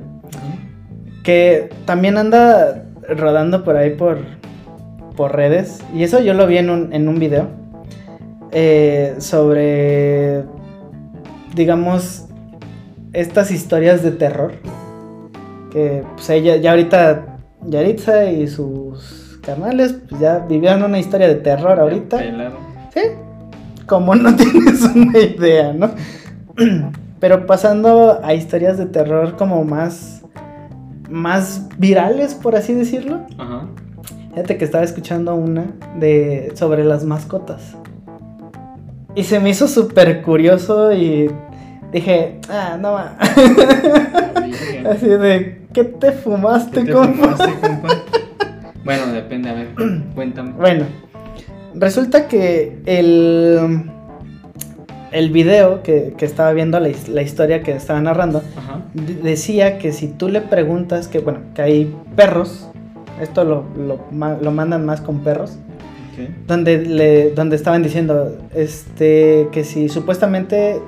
[SPEAKER 1] que también anda rodando por ahí por, por redes. Y eso yo lo vi en un, en un video eh, sobre, digamos, estas historias de terror. Que pues ella, ya ahorita, Yaritza y sus carnales, pues ya vivieron una historia de terror ahorita.
[SPEAKER 2] Pelado.
[SPEAKER 1] Sí, como no [LAUGHS] tienes una idea, ¿no? Pero pasando a historias de terror como más, más virales, por así decirlo.
[SPEAKER 2] Ajá.
[SPEAKER 1] Fíjate que estaba escuchando una de sobre las mascotas. Y se me hizo súper curioso y dije, ah, no.
[SPEAKER 2] Virgen. [LAUGHS]
[SPEAKER 1] Así de, ¿qué te fumaste,
[SPEAKER 2] ¿Qué te
[SPEAKER 1] compa?
[SPEAKER 2] fumaste, compa? [LAUGHS] Bueno, depende, a ver, cuéntame.
[SPEAKER 1] Bueno, resulta que el, el video que, que estaba viendo, la, la historia que estaba narrando,
[SPEAKER 2] Ajá.
[SPEAKER 1] decía que si tú le preguntas que, bueno, que hay perros, esto lo, lo, lo mandan más con perros, donde, le, donde estaban diciendo este, que si supuestamente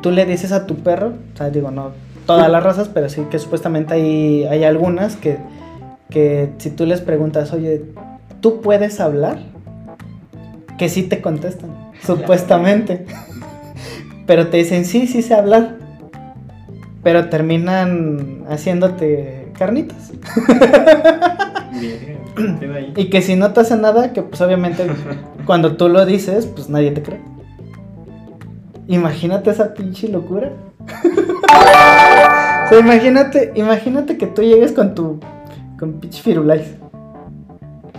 [SPEAKER 1] tú le dices a tu perro, o sea, digo, no todas las razas, pero sí que supuestamente hay, hay algunas que, que si tú les preguntas, oye, ¿tú puedes hablar? Que sí te contestan, supuestamente. [LAUGHS] Pero te dicen, sí, sí sé hablar. Pero terminan haciéndote carnitas. [LAUGHS]
[SPEAKER 2] Ahí.
[SPEAKER 1] Y que si no te hace nada, que pues obviamente [LAUGHS] cuando tú lo dices, pues nadie te cree. Imagínate esa pinche locura. sea, imagínate, imagínate que tú llegues con tu. con pitch Firulais.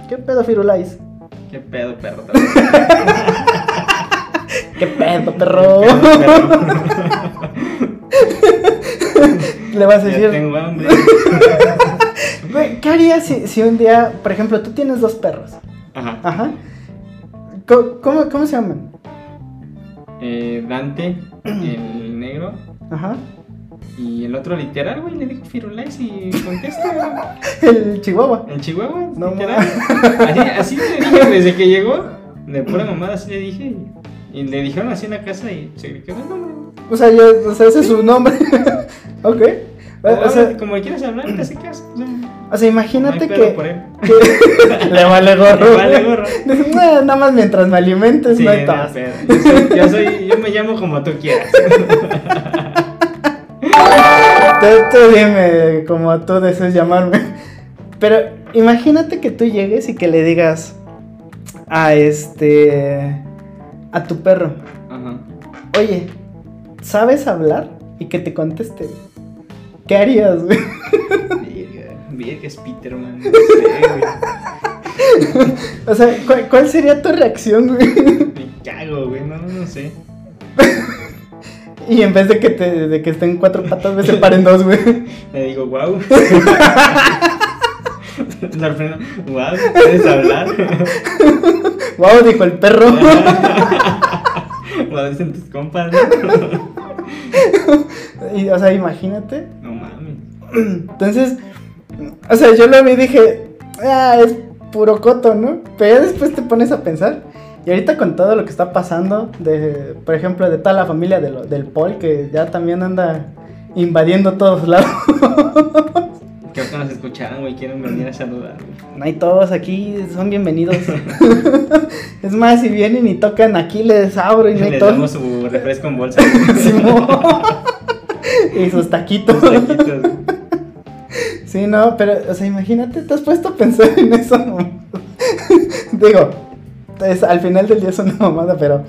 [SPEAKER 1] ¿Qué pedo, Firulais?
[SPEAKER 2] ¿Qué pedo, perro? [LAUGHS]
[SPEAKER 1] ¿Qué pedo, perro?
[SPEAKER 2] ¿Qué pedo, perro?
[SPEAKER 1] Le vas a
[SPEAKER 2] Ya
[SPEAKER 1] decir.
[SPEAKER 2] tengo hambre. [LAUGHS]
[SPEAKER 1] ¿qué harías si, si un día, por ejemplo, tú tienes dos perros?
[SPEAKER 2] Ajá.
[SPEAKER 1] Ajá. Co- ¿Cómo, cómo se llaman?
[SPEAKER 2] Eh, Dante, [CLEARS THROAT] el negro.
[SPEAKER 1] Ajá.
[SPEAKER 2] Y el otro literal, güey, le dijo Firulais y contesta. [LAUGHS]
[SPEAKER 1] El Chihuahua.
[SPEAKER 2] En Chihuahua,
[SPEAKER 1] No
[SPEAKER 2] literal. Así, así le dije desde que llegó. De pura mamada así le dije. Y, le dijeron así en la casa y se quedó el.
[SPEAKER 1] O sea, yo, o sea, ese es su nombre. [LAUGHS] ok. O, o sea,
[SPEAKER 2] como le quieras hablar, te hace caso. O sea,
[SPEAKER 1] o sea,
[SPEAKER 2] no
[SPEAKER 1] imagínate que, [LAUGHS] le vale gorro.
[SPEAKER 2] Le vale gorro.
[SPEAKER 1] Dice, "Nah, nada más mientras me alimentes,
[SPEAKER 2] Sí,
[SPEAKER 1] no hay
[SPEAKER 2] no
[SPEAKER 1] tos".
[SPEAKER 2] hay pedo. Yo soy, yo soy, yo me llamo como tú quieras.
[SPEAKER 1] Tú, tú dime como tú desees llamarme. Pero imagínate que tú llegues y que le digas a este. a tu perro,
[SPEAKER 2] Ajá.
[SPEAKER 1] oye, ¿sabes hablar? Y que te conteste. ¿Qué harías, [LAUGHS] güey?
[SPEAKER 2] Verga, es Peterman. No sé, güey.
[SPEAKER 1] O sea, ¿cuál, cuál sería tu reacción, güey?
[SPEAKER 2] Me cago, güey. No, no sé. [LAUGHS]
[SPEAKER 1] Y en vez de que, te, de que esté en cuatro patas, ves se paren [LAUGHS] dos, güey.
[SPEAKER 2] Le digo, wow. Wow, [LAUGHS] ¿puedes hablar?
[SPEAKER 1] Wow, dijo el perro. [LAUGHS]
[SPEAKER 2] Wow, dicen tus compas.
[SPEAKER 1] Y, o sea, imagínate.
[SPEAKER 2] No mames.
[SPEAKER 1] Entonces, o sea, yo lo vi y dije, ah, es puro coto, ¿no? Pero ya después te pones a pensar. Y ahorita con todo lo que está pasando, de, por ejemplo, de toda la familia de lo- del Paul, que ya también anda invadiendo todos lados.
[SPEAKER 2] Creo que nos escucharon, güey. Quieren venir a saludar.
[SPEAKER 1] No hay todos aquí, son bienvenidos. [LAUGHS] es más, si vienen y tocan aquí, les abro y no hay
[SPEAKER 2] Les damos su refresco en bolsa. [LAUGHS]
[SPEAKER 1] Y sus taquitos.
[SPEAKER 2] Sus taquitos.
[SPEAKER 1] Sí, no, pero, o sea, imagínate, te has puesto a pensar en eso. [LAUGHS] Digo, es, al final del día es una [LAUGHS] mamada, pero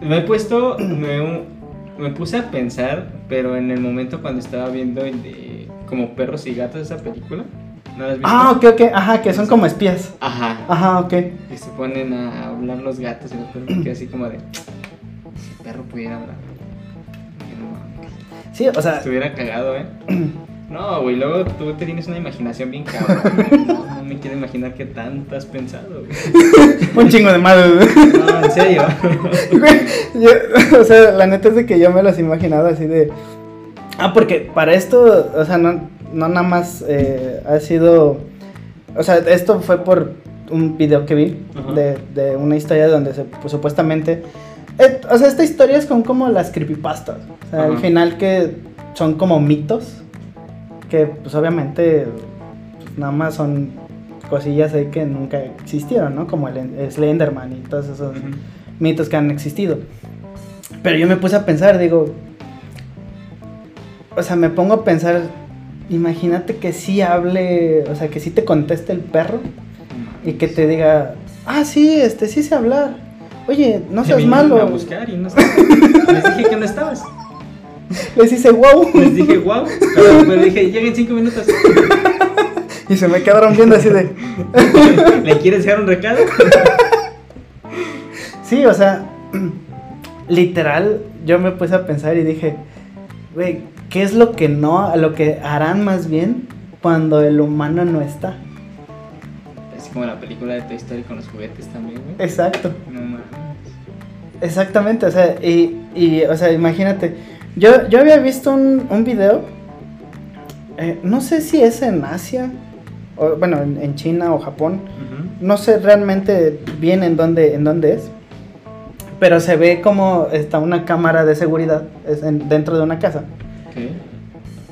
[SPEAKER 2] Me he puesto, me, me puse a pensar, pero en el momento cuando estaba viendo el de como perros y gatos esa película, ¿no has visto?
[SPEAKER 1] Ah, ok, ok, ajá, que son como espías.
[SPEAKER 2] Ajá.
[SPEAKER 1] Ajá, ok.
[SPEAKER 2] Y se ponen a hablar los gatos y los perros, quedé así como de, si el perro pudiera hablar. que no.
[SPEAKER 1] Sí, o sea,
[SPEAKER 2] Estuviera cagado, ¿eh? [CLEARS THROAT] No, güey, luego tú te tienes una imaginación bien cabrón. No, no me quiero imaginar qué tanto has pensado, güey. [LAUGHS]
[SPEAKER 1] un chingo de madre.
[SPEAKER 2] No, en serio. [LAUGHS]
[SPEAKER 1] Güey, yo- o sea, la neta es de que yo me los he imaginado así de. Ah, porque para esto, o sea, no, no nada más eh, ha sido. O sea, esto fue por un video que vi de, de una historia donde se, pues, supuestamente. eh, o sea, esta historia es con como las creepypastas. O sea, al final que son como mitos. Que, pues, obviamente, pues, nada más son cosillas ahí que nunca existieron, ¿no? Como el Slenderman y todos esos mitos que han existido. Pero yo me puse a pensar, digo, o sea, me pongo a pensar, imagínate que sí hable, o sea, que sí te conteste el perro y que te diga, ah, sí, este, sí sé hablar. Oye, no seas malo.
[SPEAKER 2] a buscar y no. Les dije que no estabas. [LAUGHS]
[SPEAKER 1] Les dice, wow.
[SPEAKER 2] Les dije, wow. Pero, [LAUGHS] pero dije, lleguen cinco minutos. [LAUGHS]
[SPEAKER 1] Y se me quedaron viendo así de,
[SPEAKER 2] ¿Le quieres dejar un recado?
[SPEAKER 1] sí, o sea, [CLEARS THROAT] literal, yo me puse a pensar y dije, güey, ¿qué es lo que no, lo que harán más bien cuando el humano no está?
[SPEAKER 2] Así como la película de Toy Story con los juguetes también, güey.
[SPEAKER 1] Exacto.
[SPEAKER 2] No mames.
[SPEAKER 1] Exactamente, o sea, y, y, o sea, imagínate, yo, yo había visto un, un video, eh, no sé si es en Asia, o bueno, en, en China o Japón, no sé realmente bien en dónde, en dónde es, pero se ve como está una cámara de seguridad es en- dentro de una casa,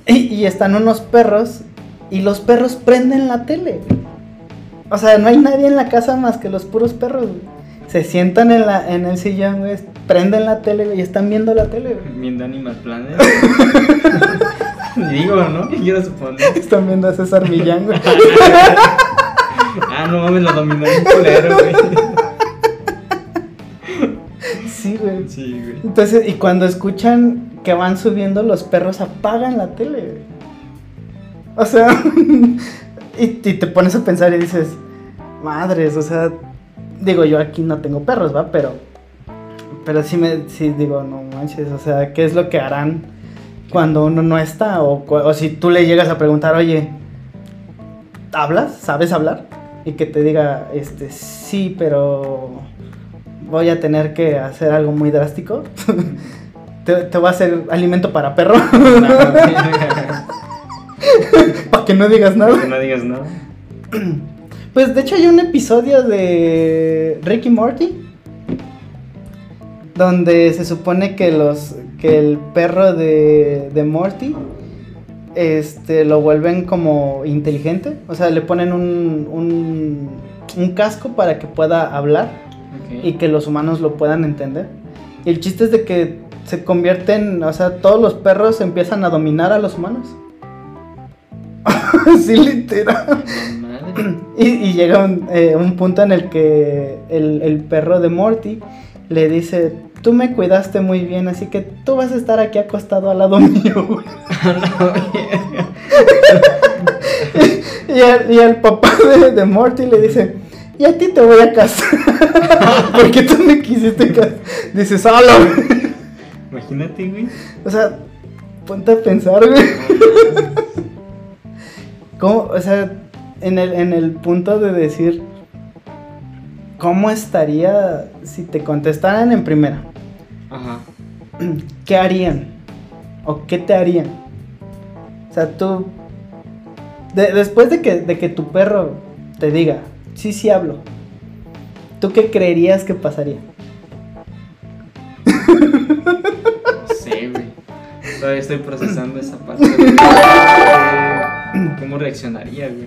[SPEAKER 1] y, y están unos perros, y los perros prenden la tele, o sea, no hay nadie en la casa más que los puros perros. Se sientan en, la, en el sillón, güey, prenden la tele güey, y están viendo la tele, güey.
[SPEAKER 2] Viendo Animal Planet. [LAUGHS] Digo, ¿no? ¿Qué quiero suponer?
[SPEAKER 1] Están viendo a César Millán, güey. [LAUGHS]
[SPEAKER 2] Ah, no mames, lo dominó un culero, güey.
[SPEAKER 1] Sí, güey.
[SPEAKER 2] Sí, güey.
[SPEAKER 1] Entonces, y cuando escuchan que van subiendo, los perros apagan la tele, güey. O sea, [LAUGHS] y, y te pones a pensar y dices, madres, o sea, digo, yo aquí no tengo perros, ¿va? Pero, pero sí me, sí digo, no manches, o sea, ¿qué es lo que harán cuando uno no está? O, o si tú le llegas a preguntar, oye, ¿hablas? ¿Sabes hablar? Y que te diga, este, sí, pero voy a tener que hacer algo muy drástico. [LAUGHS] te, te voy a hacer alimento para perro, [LAUGHS] para que no digas nada.
[SPEAKER 2] Que no digas no. [CLEARS THROAT]
[SPEAKER 1] Pues de hecho hay un episodio de Ricky Morty donde se supone que los que el perro de, de Morty este lo vuelven como inteligente, o sea, le ponen un, un, un casco para que pueda hablar y que los humanos lo puedan entender. Y el chiste es de que se convierten, o sea, todos los perros empiezan a dominar a los humanos. [LAUGHS] sí, literal. Y, y llega un, eh, un punto en el que el, el perro de Morty le dice, tú me cuidaste muy bien, así que tú vas a estar aquí acostado al lado [LAUGHS] mío. güey". y, al, y al papá de, de Morty le dice, y a ti te voy a casar. [LAUGHS] Porque tú me quisiste casar. Dice, solo.
[SPEAKER 2] Imagínate, güey.
[SPEAKER 1] o sea, ponte a pensar, güey. [LAUGHS] ¿Cómo? O sea, en el, en el punto de decir, ¿cómo estaría si te contestaran en primera?
[SPEAKER 2] Ajá. [CLEARS THROAT]
[SPEAKER 1] ¿Qué harían? ¿O qué te harían? O sea, tú, de- después de que, de que tu perro te diga, sí, sí hablo, ¿tú qué creerías que pasaría?
[SPEAKER 2] Sé, güey. Todavía estoy procesando esa parte. [CLEARS THROAT] ¿Cómo reaccionaría, güey?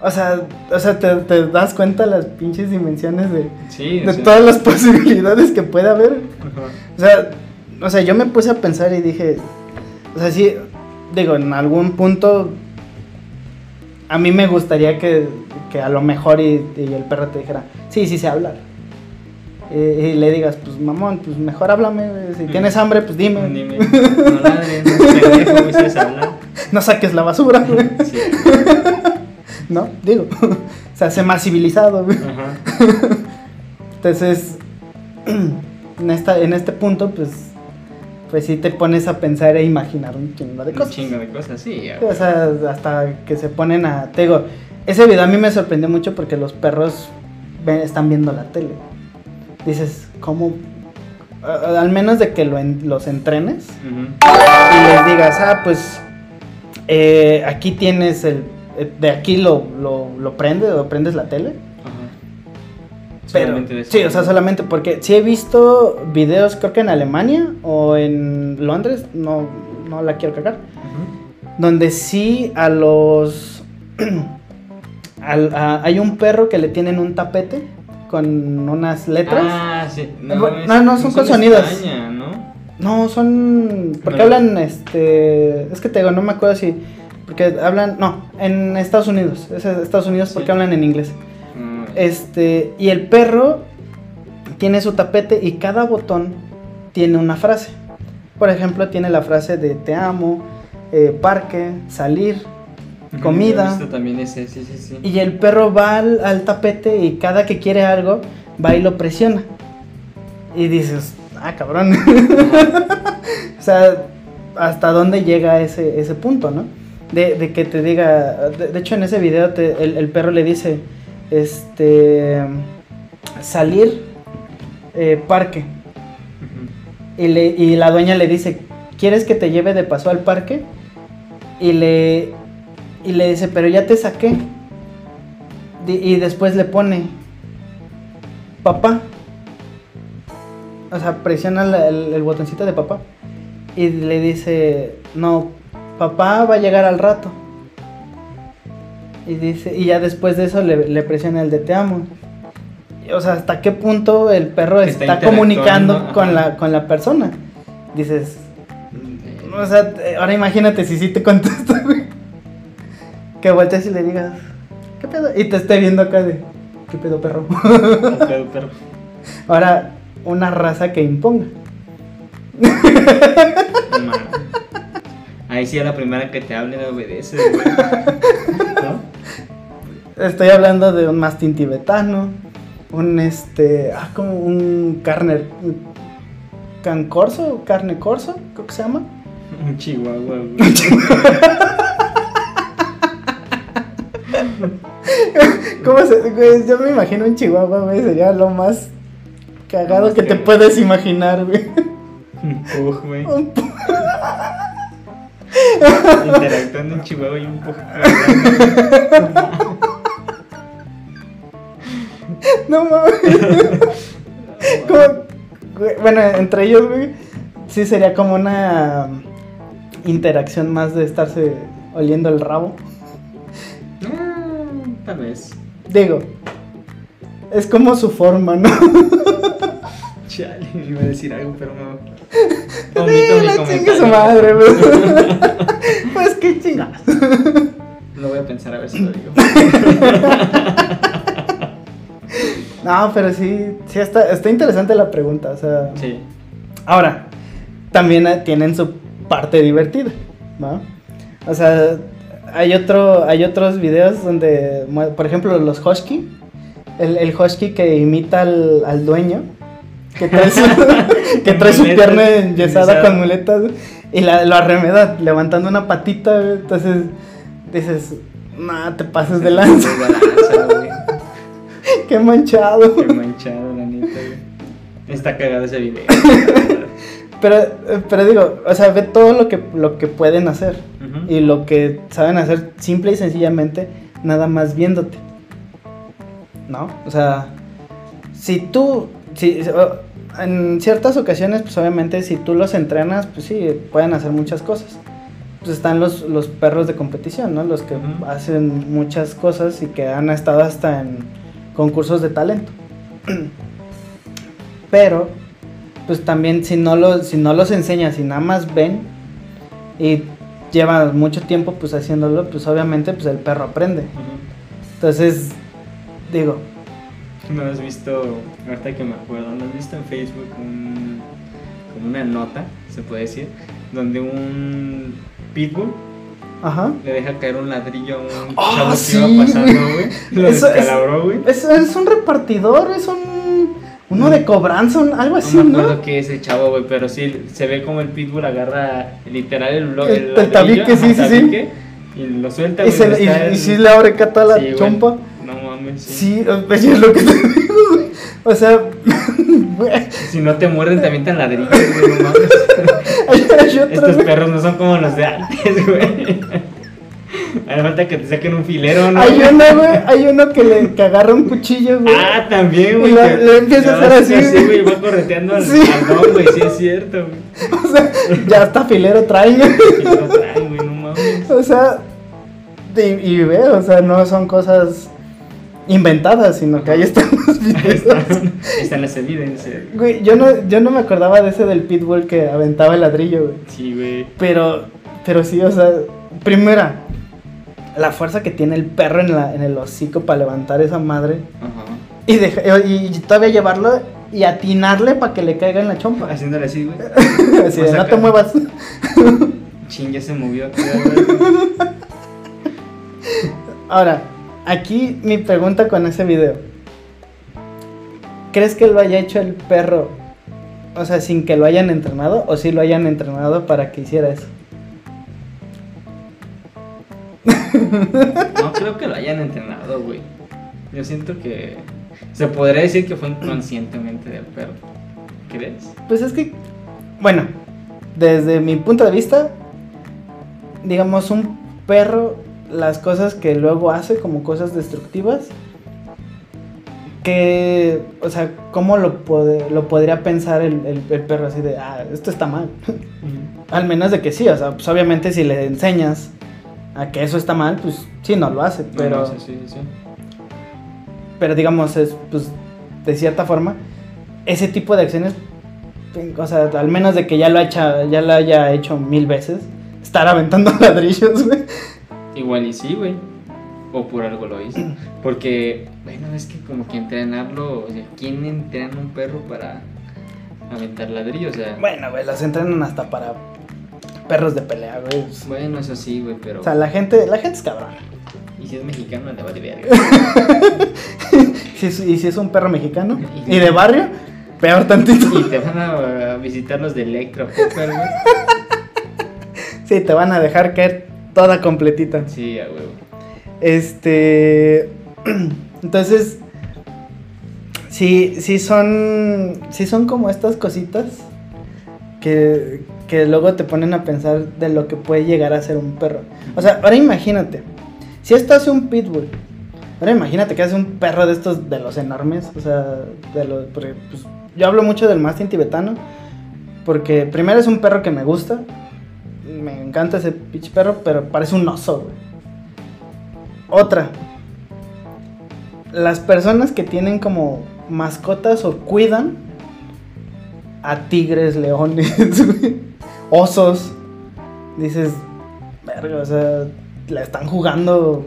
[SPEAKER 1] O sea, o sea te, te das cuenta las pinches dimensiones de,
[SPEAKER 2] Sí,
[SPEAKER 1] de todas las [LAUGHS] posibilidades que puede haber.
[SPEAKER 2] ajá.
[SPEAKER 1] O sea, o sea, yo me puse a pensar y dije, o sea, sí, digo, en algún punto a mí me gustaría que, que a lo mejor y, y el perro te dijera, sí, sí sé hablar. Y, y le digas, pues mamón, pues mejor háblame, si
[SPEAKER 2] Mm.
[SPEAKER 1] tienes hambre, pues dime.
[SPEAKER 2] Dime, [LAUGHS] no ladres, no pendejo, hablar.
[SPEAKER 1] No saques la basura.
[SPEAKER 2] Sí.
[SPEAKER 1] ¿No? Digo, [LAUGHS] o sea, sé más civilizado. Entonces, [CLEARS THROAT] en, esta, en este punto, pues, pues sí te pones a pensar e imaginar un chingo de
[SPEAKER 2] Un
[SPEAKER 1] cosas.
[SPEAKER 2] chingo de cosas, sí.
[SPEAKER 1] O sea, hasta que se ponen a... Te digo, ese video a mí me sorprendió mucho porque los perros ven- están viendo la tele. Dices, ¿cómo? Al menos de que lo en- los entrenes y les digas, ah, pues eh, aquí tienes el... eh, De aquí lo, lo, lo prendes, o prendes la tele.
[SPEAKER 2] Ajá.
[SPEAKER 1] Pero, sí, o sea, solamente porque sí he visto videos, creo que en Alemania o en Londres, no, no la quiero cagar, donde sí a los... [CLEARS THROAT] al- a- hay un perro que le tienen un tapete con unas letras.
[SPEAKER 2] Ah, sí.
[SPEAKER 1] No,
[SPEAKER 2] es-
[SPEAKER 1] no, no, son con sonidos.
[SPEAKER 2] España, ¿no?
[SPEAKER 1] No, son... Porque hablan, este... Es que te digo, no me acuerdo si... Porque hablan... No, en Estados Unidos. Es Estados Unidos porque
[SPEAKER 2] Sí.
[SPEAKER 1] hablan en inglés.
[SPEAKER 2] Mm,
[SPEAKER 1] Este, y el perro tiene su tapete y cada botón tiene una frase. Por ejemplo, tiene la frase de te amo, eh, parque, salir. comida.
[SPEAKER 2] Visto también ese, sí, sí, sí.
[SPEAKER 1] Y el perro va al, al tapete y cada que quiere algo, va y lo presiona. Y dices, ah, cabrón. [LAUGHS] o sea, ¿hasta dónde llega ese, ese punto, no? De, de que te diga, de, de hecho en ese video te- el, el perro le dice, este, salir, eh, parque. Y, le, y la dueña le dice, ¿quieres que te lleve de paso al parque? Y le, y le dice, pero ya te saqué. Y después le pone, papá. O sea, presiona la- el, el botoncito de papá. Y le dice, no, papá va a llegar al rato. Y dice, y ya después de eso le, le presiona el de te amo. O sea, ¿hasta qué punto el perro
[SPEAKER 2] Está
[SPEAKER 1] está, comunicando con la, con la persona? Dices, o sea, ahora imagínate si sí te contesta. [LAUGHS] Que voltees y le digas, ¿qué pedo? Y te esté viendo acá de, ¿qué pedo, perro? [LAUGHS]
[SPEAKER 2] Un pedo, perro.
[SPEAKER 1] ahora, una raza que imponga.
[SPEAKER 2] Ahí sí a la primera que te hable le obedeces, güey. [LAUGHS] ¿No?
[SPEAKER 1] Estoy hablando de un mastín tibetano, un este, ah, como un carne, can corso, carne corso, creo que se llama.
[SPEAKER 2] Un chihuahua, güey. [LAUGHS]
[SPEAKER 1] ¿Cómo se, güey, yo me imagino un chihuahua, güey, sería lo más cagado que te puedes imaginar, güey.
[SPEAKER 2] Un pug, güey.
[SPEAKER 1] Un pu- [LAUGHS]
[SPEAKER 2] Interactuando un chihuahua y un pug. [LAUGHS]
[SPEAKER 1] No mames. Como, bueno, entre ellos, güey, sí sería como una interacción más de estarse oliendo el rabo.
[SPEAKER 2] Tal vez.
[SPEAKER 1] Digo, es como su forma, ¿no?
[SPEAKER 2] Chale, iba a decir algo, pero no. Omito mi
[SPEAKER 1] la chingue su madre. [LAUGHS] Pues qué chingadas.
[SPEAKER 2] Lo voy a pensar a ver si lo digo. [LAUGHS]
[SPEAKER 1] No, pero sí, sí está, está interesante la pregunta, o sea.
[SPEAKER 2] Sí.
[SPEAKER 1] Ahora, también eh, tienen su parte divertida, ¿no? O sea, hay otro, hay otros videos donde, por ejemplo, los Husky, el, el Husky que imita al, al dueño, que trae su, [LAUGHS] que trae su pierna enyesada con muletas y la, lo arremeda levantando una patita, güey, entonces dices, nah, te pases de lanza, [LAUGHS] qué manchado.
[SPEAKER 2] Qué manchado, la neta, güey. Está cagado ese video. [LAUGHS]
[SPEAKER 1] Pero, eh, pero digo, o sea, ve todo lo que, lo que pueden hacer. Y lo que saben hacer simple y sencillamente, nada más viéndote. ¿No? O sea, si tú, si, o- en ciertas ocasiones, pues obviamente si tú los entrenas, pues sí, pueden hacer muchas cosas. Pues están los, los perros de competición, ¿no? Los que
[SPEAKER 2] Ujú.
[SPEAKER 1] hacen muchas cosas y que han estado hasta en concursos de talento. [CLEARS THROAT] Pero, pues también si no, los, si no los enseñas y nada más ven y llevan mucho tiempo pues haciéndolo, pues obviamente pues el perro aprende. Entonces, digo,
[SPEAKER 2] ¿No has visto, ahorita que me acuerdo, no has visto en Facebook un, como una nota, se puede decir, donde un pitbull
[SPEAKER 1] ajá.
[SPEAKER 2] le deja caer un ladrillo a un
[SPEAKER 1] Ah,
[SPEAKER 2] chavo que
[SPEAKER 1] sí,
[SPEAKER 2] iba pasando,
[SPEAKER 1] güey.
[SPEAKER 2] Lo
[SPEAKER 1] Eso
[SPEAKER 2] descalabró, güey.
[SPEAKER 1] Es, es un repartidor, es un... Uno de cobranza, un- algo así,
[SPEAKER 2] no me
[SPEAKER 1] ¿no?
[SPEAKER 2] acuerdo qué es el chavo, güey, pero sí se ve como el pitbull agarra literal el, blo-
[SPEAKER 1] El- tabique, sí, sí, sí.
[SPEAKER 2] Y lo suelta,
[SPEAKER 1] Y, se, y, y sí le abre acá toda la
[SPEAKER 2] Sí,
[SPEAKER 1] chompa.
[SPEAKER 2] No sí.
[SPEAKER 1] Sí, es lo que te digo, güey. O sea, [LAUGHS] güey,
[SPEAKER 2] Si no te muerden, también te ladrillos, güey, no mames. [LAUGHS] Estos perros no son como los de antes, güey. Hace falta que te saquen un filero, ¿no?
[SPEAKER 1] Hay uno, güey, hay uno que le que agarra un cuchillo, güey.
[SPEAKER 2] Ah, también, güey.
[SPEAKER 1] Y la- le empieza a hacer
[SPEAKER 2] va
[SPEAKER 1] así, güey.
[SPEAKER 2] va correteando al,
[SPEAKER 1] Sí.
[SPEAKER 2] al güey, sí es cierto, güey. [LAUGHS]
[SPEAKER 1] O sea, ya hasta filero trae, güey.
[SPEAKER 2] Y lo traen, güey, no mames.
[SPEAKER 1] O sea, y, y ve, o sea, no son cosas inventadas, sino que ahí están los videos.
[SPEAKER 2] están, ahí están las evidencias.
[SPEAKER 1] Güey, yo no, yo no me acordaba de ese del pitbull que aventaba el ladrillo, güey.
[SPEAKER 2] Sí, güey.
[SPEAKER 1] Pero, pero sí, o sea, primera, la fuerza que tiene el perro en, la, en el hocico para levantar esa madre
[SPEAKER 2] Ajá.
[SPEAKER 1] y, deja- y, y todavía llevarlo y atinarle para que le caiga en la chompa.
[SPEAKER 2] Haciéndole así, güey. [LAUGHS]
[SPEAKER 1] Así de,
[SPEAKER 2] Vas
[SPEAKER 1] no te muevas.
[SPEAKER 2] Ching, ya se movió.
[SPEAKER 1] Ahora, aquí mi pregunta con ese video. ¿Crees que lo haya hecho el perro? O sea, sin que lo hayan entrenado o si lo hayan entrenado para que hiciera eso.
[SPEAKER 2] No creo que lo hayan entrenado, güey. Yo siento que se podría decir que fue inconscientemente del perro. ¿Crees?
[SPEAKER 1] Pues es que, bueno, desde mi punto de vista, digamos, un perro, las cosas que luego hace como cosas destructivas, que, o sea, ¿cómo lo, lo podría pensar el, el- el perro así de, ah, esto está mal? Al menos de que sí, o sea, pues obviamente si le enseñas a que eso está mal, pues sí, no lo hace, pero...
[SPEAKER 2] No, no, sí, sí, sí.
[SPEAKER 1] pero digamos, es, pues, de cierta forma, ese tipo de acciones, o sea, al menos de que ya lo, haya, ya lo haya hecho mil veces, estar aventando [LAUGHS] ladrillos, güey.
[SPEAKER 2] Igual y sí, güey. O por algo lo hizo. [CLEARS THROAT] Porque, bueno, es que como que entrenarlo, o sea, ¿quién entrena un perro para aventar ladrillos? O sea,
[SPEAKER 1] Bueno, güey, los entrenan hasta para perros de pelea, güey.
[SPEAKER 2] Bueno, eso sí, güey, pero.
[SPEAKER 1] O sea, la gente, la gente es cabrona.
[SPEAKER 2] Y si es mexicano, le vale verga. [LAUGHS]
[SPEAKER 1] Si es- y si es un perro mexicano [LAUGHS] y de barrio, peor tantito.
[SPEAKER 2] y te van a, a visitar los de Electro Pepper, güey. [LAUGHS]
[SPEAKER 1] Sí, te van a dejar caer toda completita.
[SPEAKER 2] Sí, a huevo.
[SPEAKER 1] Este. [CLEARS THROAT] Entonces. Sí, sí son. Sí son como estas cositas. Que, que luego te ponen a pensar de lo que puede llegar a ser un perro. O sea, ahora imagínate. Si esto hace un pitbull. Ahora imagínate que hace un perro de estos de los enormes. O sea, de los. porque, pues, yo hablo mucho del mastín tibetano. Porque primero es un perro que me gusta. Me encanta ese pinche perro, pero parece un oso, güey. Otra. Las personas que tienen como mascotas o cuidan a tigres, leones, [LAUGHS] güey, osos. Dices, verga, o sea, le están jugando.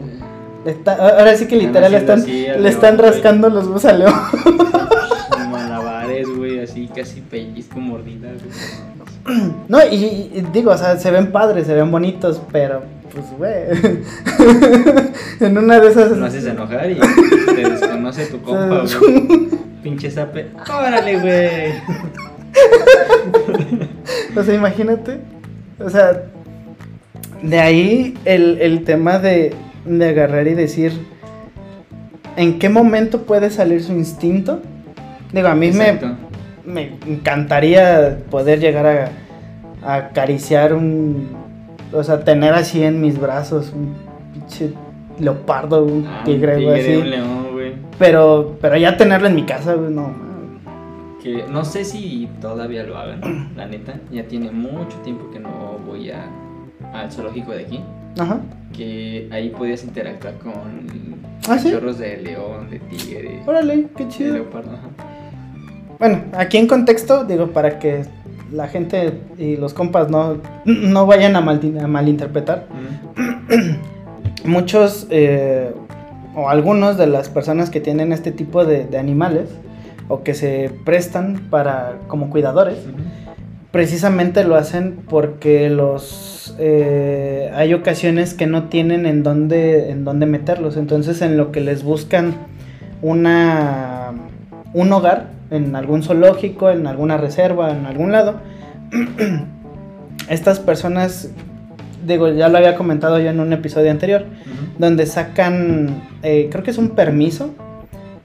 [SPEAKER 1] le está- ahora sí que literal le están, le están
[SPEAKER 2] güey.
[SPEAKER 1] rascando los huevos al león. [LAUGHS]
[SPEAKER 2] Malabares, güey, así casi pellizco mordidas, güey. [CLEARS THROAT]
[SPEAKER 1] No, y, y digo, o sea, se ven padres, se ven bonitos, pero pues, güey. [LAUGHS] en una de esas.
[SPEAKER 2] Lo haces enojar y te desconoce tu compa, güey. [LAUGHS] Pinche sape. Órale, güey. [LAUGHS]
[SPEAKER 1] O sea, imagínate. O sea, de ahí el, el tema de, de agarrar y decir en qué momento puede salir su instinto. Digo, a mí
[SPEAKER 2] Exacto.
[SPEAKER 1] me encantaría poder llegar a, a acariciar un. O sea, tener así en mis brazos un pinche leopardo, un
[SPEAKER 2] Ah,
[SPEAKER 1] tigre, güey, así.
[SPEAKER 2] un león, güey.
[SPEAKER 1] Pero, pero ya tenerlo en mi casa, güey, no.
[SPEAKER 2] Que no sé si todavía lo hagan, [CLEARS THROAT] la neta. Ya tiene mucho tiempo que no voy a, al zoológico de aquí.
[SPEAKER 1] Ajá.
[SPEAKER 2] Que ahí podías interactuar con
[SPEAKER 1] ¿Ah, sí?
[SPEAKER 2] chorros de león, de tigre,
[SPEAKER 1] Órale, qué
[SPEAKER 2] de
[SPEAKER 1] chido.
[SPEAKER 2] leopardo. Ajá.
[SPEAKER 1] Bueno, aquí en contexto, digo, para que la gente y los compas no, no vayan a, mal- a malinterpretar.
[SPEAKER 2] Mm. [CLEARS THROAT]
[SPEAKER 1] Muchos eh, o algunos de las personas que tienen este tipo de, de animales o que se prestan para como cuidadores, precisamente lo hacen porque los eh, hay ocasiones que no tienen en dónde en dónde meterlos entonces en lo que les buscan una un hogar en algún zoológico en alguna reserva en algún lado [CLEARS THROAT] estas personas digo ya lo había comentado yo en un episodio anterior donde sacan, eh, creo que es un permiso,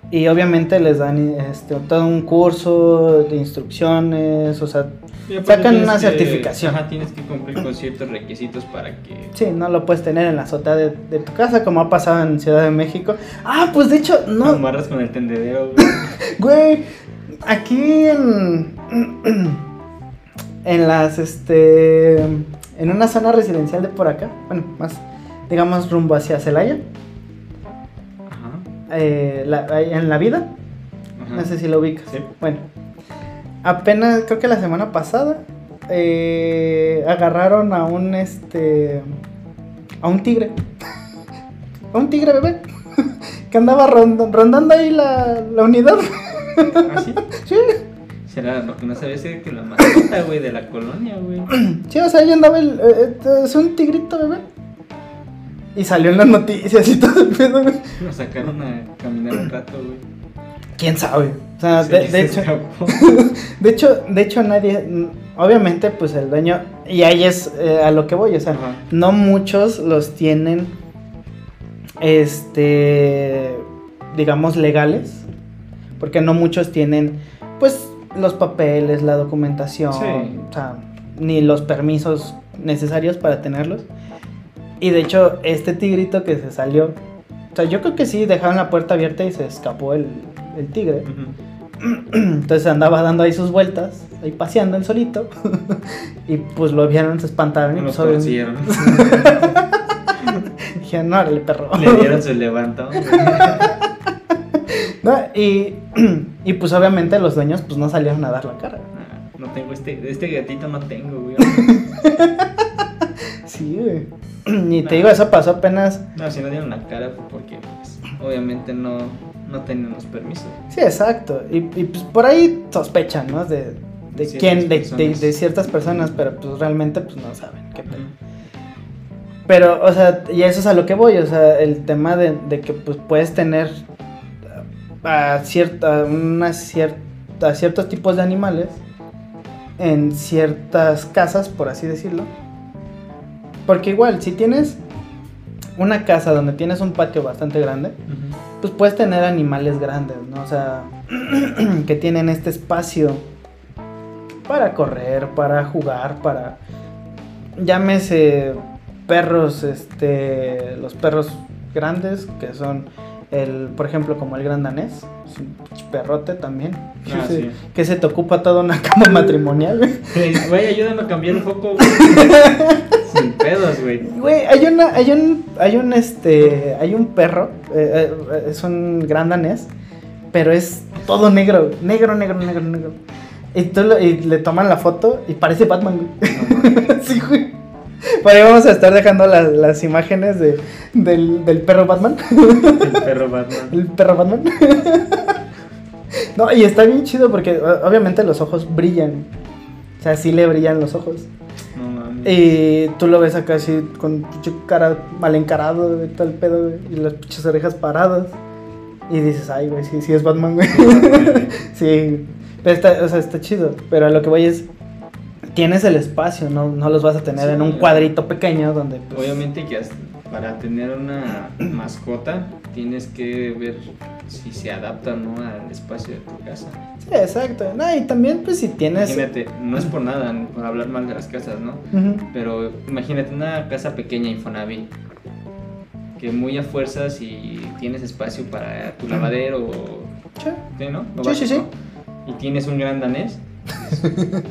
[SPEAKER 1] y obviamente les dan este, todo un curso de instrucciones, o sea, Sacan una
[SPEAKER 2] que-
[SPEAKER 1] certificación.
[SPEAKER 2] Ajá, tienes que cumplir con ciertos requisitos para que.
[SPEAKER 1] sí, no lo puedes tener en la azotea de, de tu casa, como ha pasado en Ciudad de México. Ah, pues de hecho,
[SPEAKER 2] No
[SPEAKER 1] no,
[SPEAKER 2] amarras con el tendedero, güey. [LAUGHS]
[SPEAKER 1] güey, aquí en, [CLEARS THROAT] en las, este, en una zona residencial de por acá, bueno, más, digamos, rumbo hacia Celaya,
[SPEAKER 2] Ajá.
[SPEAKER 1] eh, la- en la vida,
[SPEAKER 2] ajá.
[SPEAKER 1] No sé si lo ubicas.
[SPEAKER 2] Sí.
[SPEAKER 1] Bueno, apenas creo que la semana pasada eh, agarraron a un este a un tigre. [LAUGHS] A un tigre bebé [LAUGHS] que andaba ronda- rondando ahí la, la unidad. [LAUGHS]
[SPEAKER 2] ¿Ah, sí?
[SPEAKER 1] Sí,
[SPEAKER 2] Será lo que no sabes es que la mascota, güey, de la colonia, güey. [CLEARS THROAT]
[SPEAKER 1] sí, o sea, ahí andaba el, eh, eh, es un tigrito bebé. Y salió en las noticias y todo el pedo, güey.
[SPEAKER 2] Lo sacaron a caminar un rato, güey.
[SPEAKER 1] ¿Quién sabe? O sea,
[SPEAKER 2] Sí,
[SPEAKER 1] de, hecho, [LAUGHS] de hecho, de hecho nadie, mm, obviamente, pues el dueño, y ahí es eh, a lo que voy, o sea,
[SPEAKER 2] Ajá.
[SPEAKER 1] no muchos los tienen, este, digamos, legales, porque no muchos tienen, pues, los papeles, la documentación,
[SPEAKER 2] Sí.
[SPEAKER 1] o sea, ni los permisos necesarios para tenerlos. Y de hecho, este tigrito que se salió, o sea, yo creo que sí dejaron la puerta abierta y se escapó el, el tigre.
[SPEAKER 2] Ujú.
[SPEAKER 1] Entonces andaba dando ahí sus vueltas, ahí paseando él solito. [LAUGHS] y pues lo vieron, se espantaron. Y
[SPEAKER 2] Lo
[SPEAKER 1] pues, obviamente-. [LAUGHS] Dijeron, no, el perro.
[SPEAKER 2] Le dieron su [LAUGHS] levantón.
[SPEAKER 1] No, y, [CLEARS THROAT] y pues obviamente los dueños pues no salieron a dar la cara.
[SPEAKER 2] Ah, No tengo este, este gatito no tengo, güey. [LAUGHS]
[SPEAKER 1] Sí, güey. [CLEARS THROAT] Y
[SPEAKER 2] Nah.
[SPEAKER 1] te digo, eso pasó apenas.
[SPEAKER 2] No, si no dieron la cara fue porque, pues, obviamente no, no tenían los permisos.
[SPEAKER 1] Sí, exacto. Y, y, pues por ahí sospechan, ¿no? De, de quién, de, de ciertas personas, pero pues realmente pues no saben qué pedo. Pero, o sea, y eso es a lo que voy, o sea, el tema de, de que pues puedes tener a, cierta, una cierta, ciertos tipos de animales en ciertas casas, por así decirlo. Porque igual, si tienes una casa donde tienes un patio bastante grande, pues puedes tener animales grandes, ¿no? O sea, [CLEARS THROAT] que tienen este espacio para correr, para jugar, para llámese perros, este, los perros grandes que son el, por ejemplo, como el gran danés, es un perrote también,
[SPEAKER 2] Ah,
[SPEAKER 1] que, se-
[SPEAKER 2] sí.
[SPEAKER 1] que se te ocupa toda una [LAUGHS] cama matrimonial. güey.
[SPEAKER 2] Güey, Güey, ayúdame a cambiar un foco, güey. [LAUGHS] Sin pedos, güey.
[SPEAKER 1] Güey, hay una, hay un, hay un, este, hay un perro, eh, eh, es un gran danés, pero es todo negro, negro, negro, negro, negro. Y, tú lo- y le toman la foto y parece Batman, güey.
[SPEAKER 2] No [LAUGHS]
[SPEAKER 1] sí, güey. Por ahí vamos a estar dejando las, las imágenes de, del, del perro Batman.
[SPEAKER 2] El perro Batman.
[SPEAKER 1] El perro Batman. no, y está bien chido porque obviamente los ojos brillan. O sea, sí le brillan los ojos.
[SPEAKER 2] No mames.
[SPEAKER 1] Y tú lo ves acá así con cara mal encarado, todo el pedo, güey, y las pinches orejas paradas. Y dices, ay, güey, sí, sí es Batman, güey. sí, [LAUGHS] pero está, o sea, está chido. Pero a lo que voy es, tienes el espacio, no, no los vas a tener
[SPEAKER 2] Sí.
[SPEAKER 1] en un cuadrito pequeño donde, pues,
[SPEAKER 2] Obviamente que para tener una [CLEARS THROAT] mascota tienes que ver si se adapta o no al espacio de tu casa.
[SPEAKER 1] Sí, exacto. No, y también, pues, si tienes...
[SPEAKER 2] Imagínate, no es por nada, por hablar mal de las casas, ¿no? Pero imagínate una casa pequeña, Infonavit, que muy a fuerza si tienes espacio para tu lavadero,
[SPEAKER 1] Sí.
[SPEAKER 2] ¿sí, ¿no?
[SPEAKER 1] Sí, sí,
[SPEAKER 2] básico, Y tienes un gran danés,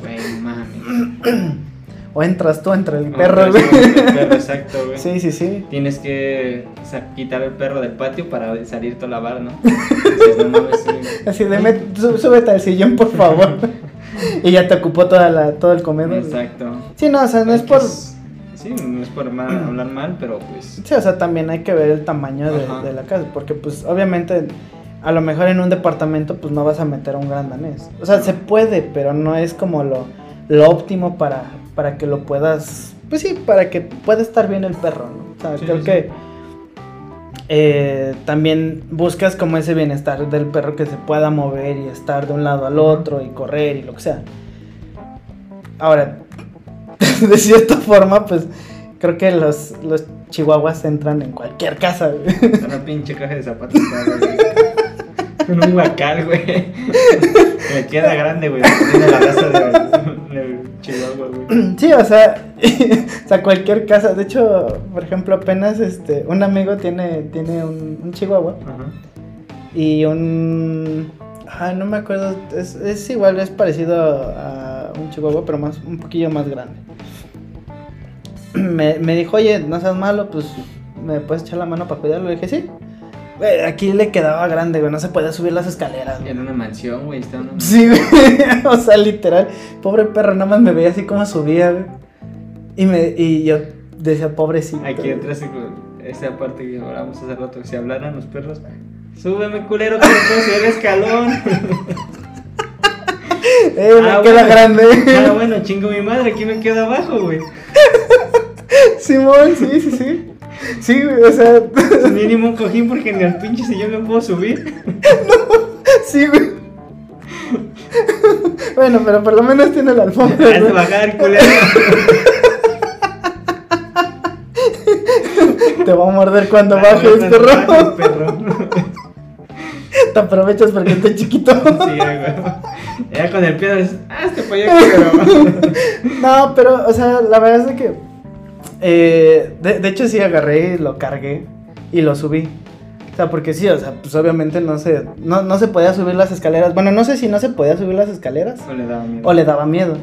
[SPEAKER 2] güey.
[SPEAKER 1] O entras tú entre el perro, güey.
[SPEAKER 2] exacto, güey.
[SPEAKER 1] Sí, sí, sí.
[SPEAKER 2] Tienes que quitar el perro del patio para salirte a lavar, ¿no? Sí.
[SPEAKER 1] Así de, "Met- sú- súbete al sillón, por favor. [LAUGHS] y ya te ocupó toda la, todo el comedor. güey.
[SPEAKER 2] Exacto.
[SPEAKER 1] Sí, no, o sea, no es por...
[SPEAKER 2] Sí, no es por mal- hablar mal, pero pues.
[SPEAKER 1] Sí, o sea, también hay que ver el tamaño de, de la casa, porque pues obviamente a lo mejor en un departamento pues no vas a meter a un gran danés. O sea, se puede, pero no es como lo, lo óptimo para, para que lo puedas, pues sí, para que pueda estar bien el perro, ¿no? O sea,
[SPEAKER 2] Sí,
[SPEAKER 1] creo
[SPEAKER 2] sí,
[SPEAKER 1] que eh, también buscas como ese bienestar del perro que se pueda mover y estar de un lado al otro y correr y lo que sea. Ahora, [LAUGHS] de cierta forma, pues creo que los, los chihuahuas entran en cualquier casa.
[SPEAKER 2] Una pinche caja de zapatos. [LAUGHS] Con [LAUGHS] un guacal, güey. [LAUGHS] Me queda grande, güey. Tiene la raza de, de Chihuahua, güey. [CLEARS THROAT]
[SPEAKER 1] Sí, o sea, [LAUGHS] o sea, cualquier casa. De hecho, por ejemplo, apenas este, un amigo tiene, tiene un, un chihuahua
[SPEAKER 2] Ajá.
[SPEAKER 1] y un... Ah, no me acuerdo, es, es igual, es parecido a un chihuahua, pero más, un poquillo más grande. [CLEARS THROAT] Me, me dijo, oye, no seas malo, pues, ¿me puedes echar la mano para cuidarlo? Le dije, sí. Güey, aquí le quedaba grande, güey, no se podía subir las escaleras. güey.
[SPEAKER 2] En una mansión, güey. Está en una
[SPEAKER 1] Sí, güey. [LAUGHS] o sea, literal. Pobre perro, nada más me veía así como subía, güey. Y, me, y yo decía, pobrecito.
[SPEAKER 2] Aquí güey, esa parte que hablamos hace rato. Si hablaran los perros, súbeme, culero, que no puedo subir el escalón. [LAUGHS]
[SPEAKER 1] Eh, me
[SPEAKER 2] Ah,
[SPEAKER 1] queda
[SPEAKER 2] bueno.
[SPEAKER 1] grande.
[SPEAKER 2] Ah, bueno, chingo mi madre, aquí me queda abajo, güey. [LAUGHS]
[SPEAKER 1] Simón, sí, sí, sí. Sí, güey, o sea.
[SPEAKER 2] Mínimo un cojín porque ni al pinche sillón me puedo subir. [LAUGHS]
[SPEAKER 1] sí, güey. bueno, pero por lo menos tiene la alfombra. Güey.
[SPEAKER 2] bajar, culero.
[SPEAKER 1] Te va a morder cuando bajes,
[SPEAKER 2] no,
[SPEAKER 1] perro.
[SPEAKER 2] bajes, perro.
[SPEAKER 1] Te aprovechas porque está chiquito.
[SPEAKER 2] Sí, güey. Ya con el pie, ah, este pollo culero. [LAUGHS]
[SPEAKER 1] No, pero, o sea, la verdad es que. Eh, de, de hecho, sí agarré y lo cargué y lo subí. O sea, porque sí, o sea, pues obviamente no se, no, no se podía subir las escaleras. Bueno, no sé si no se podía subir las escaleras
[SPEAKER 2] No le daba miedo.
[SPEAKER 1] o le daba miedo.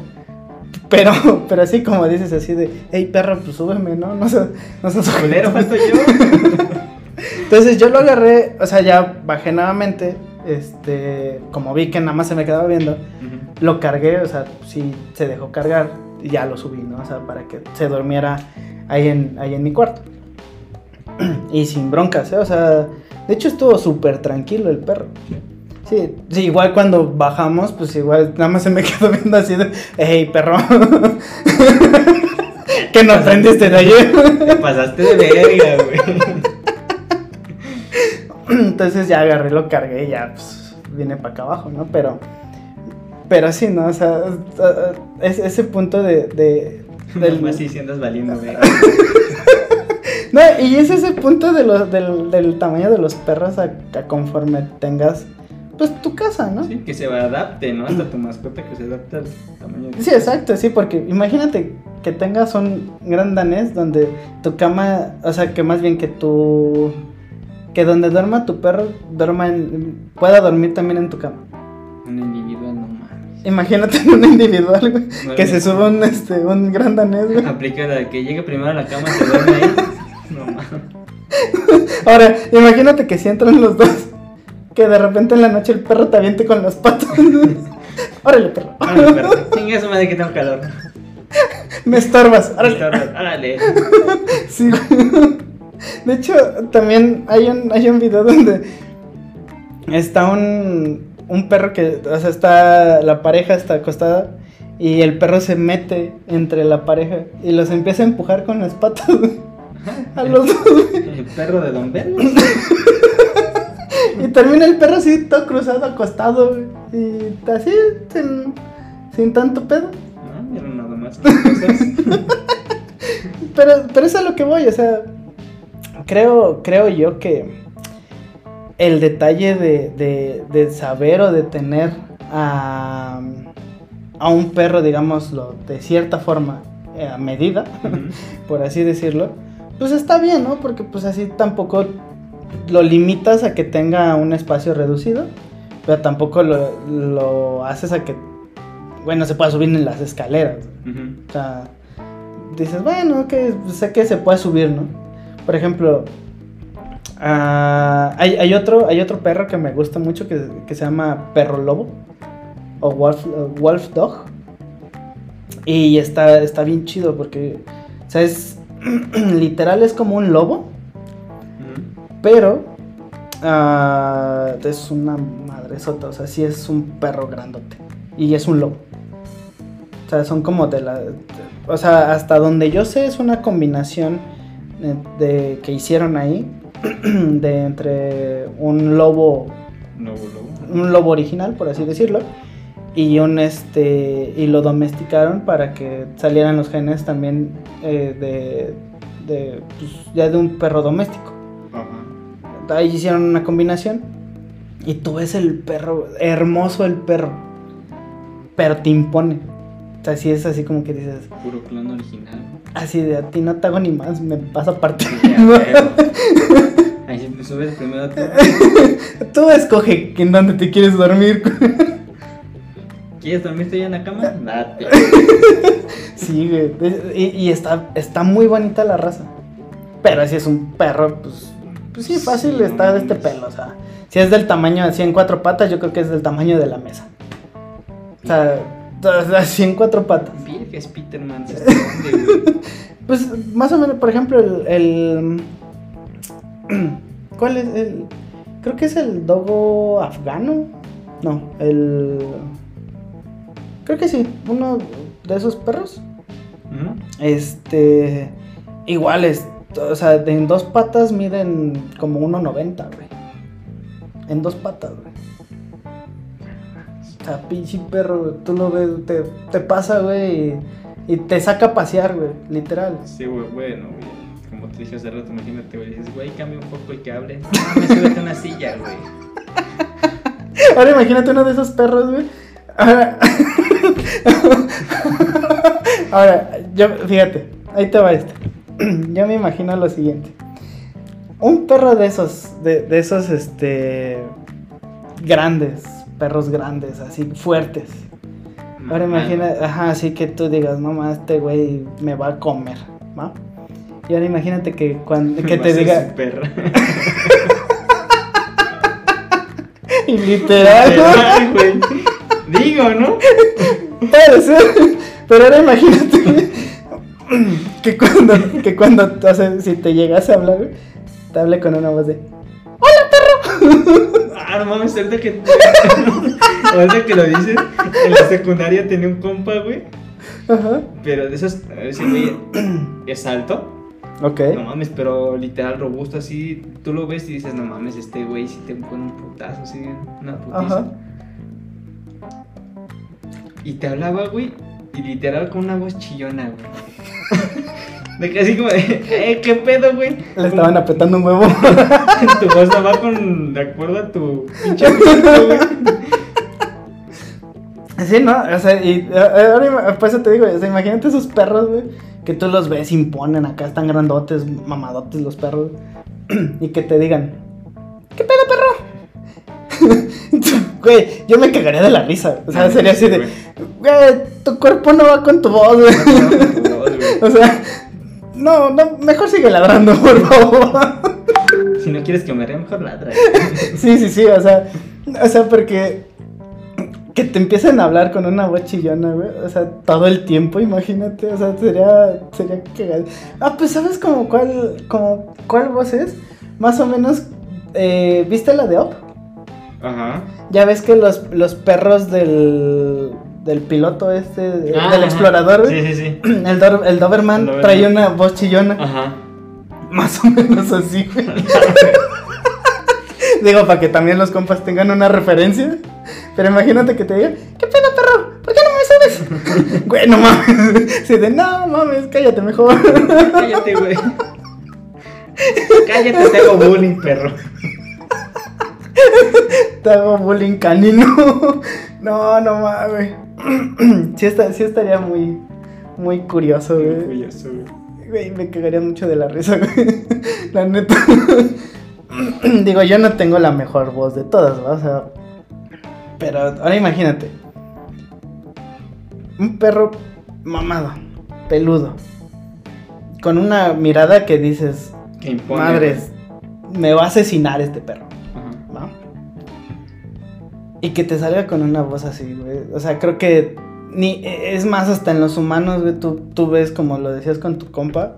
[SPEAKER 1] Pero, [LAUGHS] pero así como dices, así de, hey perro, pues súbeme, ¿no? No seas, no seas
[SPEAKER 2] Culero, yo. [LAUGHS]
[SPEAKER 1] Entonces yo lo agarré, o sea, ya bajé nuevamente. Este, como vi que nada más se me quedaba viendo, lo cargué, o sea, sí se dejó cargar ya lo subí, ¿no? O sea, para que se durmiera ahí en, ahí en mi cuarto. [CLEARS THROAT] y sin broncas, ¿eh? O sea, de hecho estuvo súper tranquilo el perro. Sí, Sí, igual cuando bajamos, pues igual nada más se me [LAUGHS] quedó viendo así de, hey, perro. [LAUGHS] que no aprendiste de ayer.
[SPEAKER 2] Te pasaste de verga, güey. [CLEARS THROAT]
[SPEAKER 1] Entonces ya agarré, lo cargué y ya, pues, vine para acá abajo, ¿no? Pero, pero sí, ¿no? O sea, es, ese punto de... de [LAUGHS]
[SPEAKER 2] del... Más si andas valiendo, güey. [LAUGHS]
[SPEAKER 1] No, y es ese punto de lo, del, del tamaño de los perros a, a conforme tengas pues tu casa, ¿no?
[SPEAKER 2] Sí, que se adapte, ¿no? Hasta tu mascota que se adapte al tamaño.
[SPEAKER 1] Sí, exacto, sí, porque imagínate que tengas un gran danés donde tu cama, o sea, que más bien que tu que donde duerma tu perro duerma en, pueda dormir también en tu cama.
[SPEAKER 2] Un individual,
[SPEAKER 1] Imagínate un individual, güey, que se suba un este un gran danés, güey.
[SPEAKER 2] Aplica la que llegue primero a la cama y se duerme ahí. No
[SPEAKER 1] mames. Ahora, imagínate que si entran los dos que de repente en la noche el perro te aviente con las patas. Órale, perro.
[SPEAKER 2] Órale, perro. Chinga su madre que tengo calor.
[SPEAKER 1] Me estorbas.
[SPEAKER 2] Órale. Me estorbas. Órale.
[SPEAKER 1] Sí. De hecho, también hay un, hay un video donde está un, un perro que, o sea, está, la pareja está acostada y el perro se mete entre la pareja y los empieza a empujar con las patas [LAUGHS] a los dos.
[SPEAKER 2] El perro de Don Ben.
[SPEAKER 1] Y termina el perro así, todo cruzado, acostado, Y así, sin, tanto pedo.
[SPEAKER 2] No, no nada más. [LAUGHS]
[SPEAKER 1] pero, pero es a lo que voy, o sea, creo, creo yo que el detalle de, de, saber o de tener a, a un perro, digámoslo, de cierta forma, eh, a medida, [LAUGHS] por así decirlo, pues está bien, ¿no? Porque pues así tampoco lo limitas a que tenga un espacio reducido, pero tampoco lo, haces a que, bueno, se pueda subir en las escaleras. O sea, dices, bueno, que sé que se puede subir, ¿no? Por ejemplo, ah, hay, otro, hay otro perro que me gusta mucho que, se llama perro lobo o wolf, wolf dog. Y está, está bien chido porque, o sea, es [CLEARS THROAT] literal es como un lobo pero uh, es una madresota, o sea, sí es un perro grandote. Y es un lobo. O sea, son como de la... o sea, hasta donde yo sé es una combinación de, que hicieron ahí [CLEARS THROAT] de entre un lobo,
[SPEAKER 2] lobo,
[SPEAKER 1] un lobo original, por así decirlo, y un este y lo domesticaron para que salieran los genes también eh, de, de pues, ya de un perro doméstico ahí hicieron una combinación. Y tú ves el perro, hermoso el perro. Pero te impone. O sea, es así como que dices.
[SPEAKER 2] Puro plan original.
[SPEAKER 1] Así de a ti no te hago ni más, me pasa a partir.
[SPEAKER 2] Ahí [LAUGHS] [LAUGHS] siempre subes primero tú.
[SPEAKER 1] tú escoge en dónde te quieres dormir. [LAUGHS]
[SPEAKER 2] ¿Quieres dormirte ya en la cama? Date.
[SPEAKER 1] sí, güey. Y, y, está, está muy bonita la raza. Pero si es un perro, pues pues sí, fácil está de este pelo, o sea. Si es del tamaño así en cuatro patas, yo creo que es del tamaño de la mesa. O sea, así en cuatro patas.
[SPEAKER 2] es Peterman. [LAUGHS]
[SPEAKER 1] pues más o menos, por ejemplo, el, el, [CLEARS THROAT] ¿Cuál es el...? Creo que es el dogo afgano. No, el... Creo que sí, uno de esos perros. Este... Igual es o sea, en dos patas miden como 1.90, güey. En dos patas, güey. O sea, pinche perro, tú lo ves, te, te pasa, güey, y, te saca a pasear, güey, literal.
[SPEAKER 2] Sí, güey, bueno, güey. Como te dije hace rato, imagínate, güey, dices, güey, cambia un poco y que hable. No, me súbete una silla, güey. [LAUGHS]
[SPEAKER 1] Ahora imagínate uno de esos perros, güey. Ahora, [LAUGHS] Ahora, yo, fíjate, ahí te va este. [CLEARS THROAT] yo me imagino lo siguiente. Un perro de esos, de, esos, este, grandes, perros grandes, así, fuertes. Ahora imagina, ajá, así que tú digas, no este güey me va a comer, ¿va? Y ahora imagínate que cuando [LAUGHS] que te diga.
[SPEAKER 2] Perro. [LAUGHS]
[SPEAKER 1] y literal.
[SPEAKER 2] güey. Digo, ¿no?
[SPEAKER 1] Puede ser. Pero ahora imagínate que cuando, que cuando, o sea, si te llegase a hablar, te hable con una voz de ¡Hola!
[SPEAKER 2] Ah, no mames, ahorita que. [LAUGHS] ahorita que lo dices, en la secundaria tenía un compa, güey.
[SPEAKER 1] Ajá.
[SPEAKER 2] Pero de. Ese güey [CLEARS THROAT] es alto.
[SPEAKER 1] Ok.
[SPEAKER 2] No mames, pero literal robusto así. Tú lo ves y dices, no mames, este güey sí te pone un putazo así, una putiza.
[SPEAKER 1] Ajá.
[SPEAKER 2] Y te hablaba, güey, y literal con una voz chillona, güey. [LAUGHS] De que así como de, eh, qué pedo, güey.
[SPEAKER 1] Le estaban apretando un huevo. [LAUGHS]
[SPEAKER 2] tu voz no va con, de acuerdo a tu pinche güey.
[SPEAKER 1] Sí, ¿no? O sea, y eh, ahora ima- por eso te digo, o sea, imagínate esos perros, güey, que tú los ves, imponen acá, están grandotes, mamadotes los perros, [CLEARS THROAT] y que te digan, ¿qué pedo, perro? [LAUGHS] Güey, yo me cagaría de la risa, o sea,
[SPEAKER 2] Ah,
[SPEAKER 1] sería
[SPEAKER 2] sí,
[SPEAKER 1] así de,
[SPEAKER 2] güey.
[SPEAKER 1] tu cuerpo no va con tu voz, güey.
[SPEAKER 2] Tu voz, güey. [LAUGHS]
[SPEAKER 1] O sea, no, no, mejor sigue ladrando, [LAUGHS] por favor.
[SPEAKER 2] Si no quieres que me ría, mejor ladra. [LAUGHS]
[SPEAKER 1] Sí, sí, sí, o sea, o sea, porque que te empiecen a hablar con una voz chillona, güey, o sea, todo el tiempo, imagínate, o sea, sería, sería cagado. Ah, pues, ¿sabes como cuál, como cuál voz es? Más o menos, eh, ¿viste la de Up?
[SPEAKER 2] Ajá.
[SPEAKER 1] Ya ves que los, los perros del, del piloto este, de-
[SPEAKER 2] Ah,
[SPEAKER 1] del
[SPEAKER 2] ajá.
[SPEAKER 1] explorador,
[SPEAKER 2] Sí, sí, sí. [CLEARS THROAT]
[SPEAKER 1] el, Dor- el Doberman
[SPEAKER 2] El Doberman.
[SPEAKER 1] trae una voz chillona,
[SPEAKER 2] Ajá.
[SPEAKER 1] más o menos así, güey. [LAUGHS] Digo, para que también los compas tengan una referencia. Pero imagínate que te digan, ¿qué pedo, perro? ¿Por qué no me subes? [LAUGHS] Güey, no mames. [LAUGHS] Sí, de, no mames, cállate mejor.
[SPEAKER 2] Cállate, güey. Cállate, te hago bullying, perro.
[SPEAKER 1] Te hago bullying canino. No, no mames. [CLEARS THROAT] Sí, está, sí estaría muy, muy curioso, güey.
[SPEAKER 2] Orgulloso, güey.
[SPEAKER 1] Güey, me cagaría mucho de la risa, güey. [LAUGHS] La neta. [CLEARS THROAT] Digo, yo no tengo la mejor voz de todas, ¿va? O sea. Pero ahora imagínate. Un perro mamado, peludo. Con una mirada que dices,
[SPEAKER 2] Que impone.
[SPEAKER 1] madres, me va a asesinar este perro. Y que te salga con una voz así, güey. O sea, creo que ni es más hasta en los humanos, güey, tú, tú ves como lo decías con tu compa.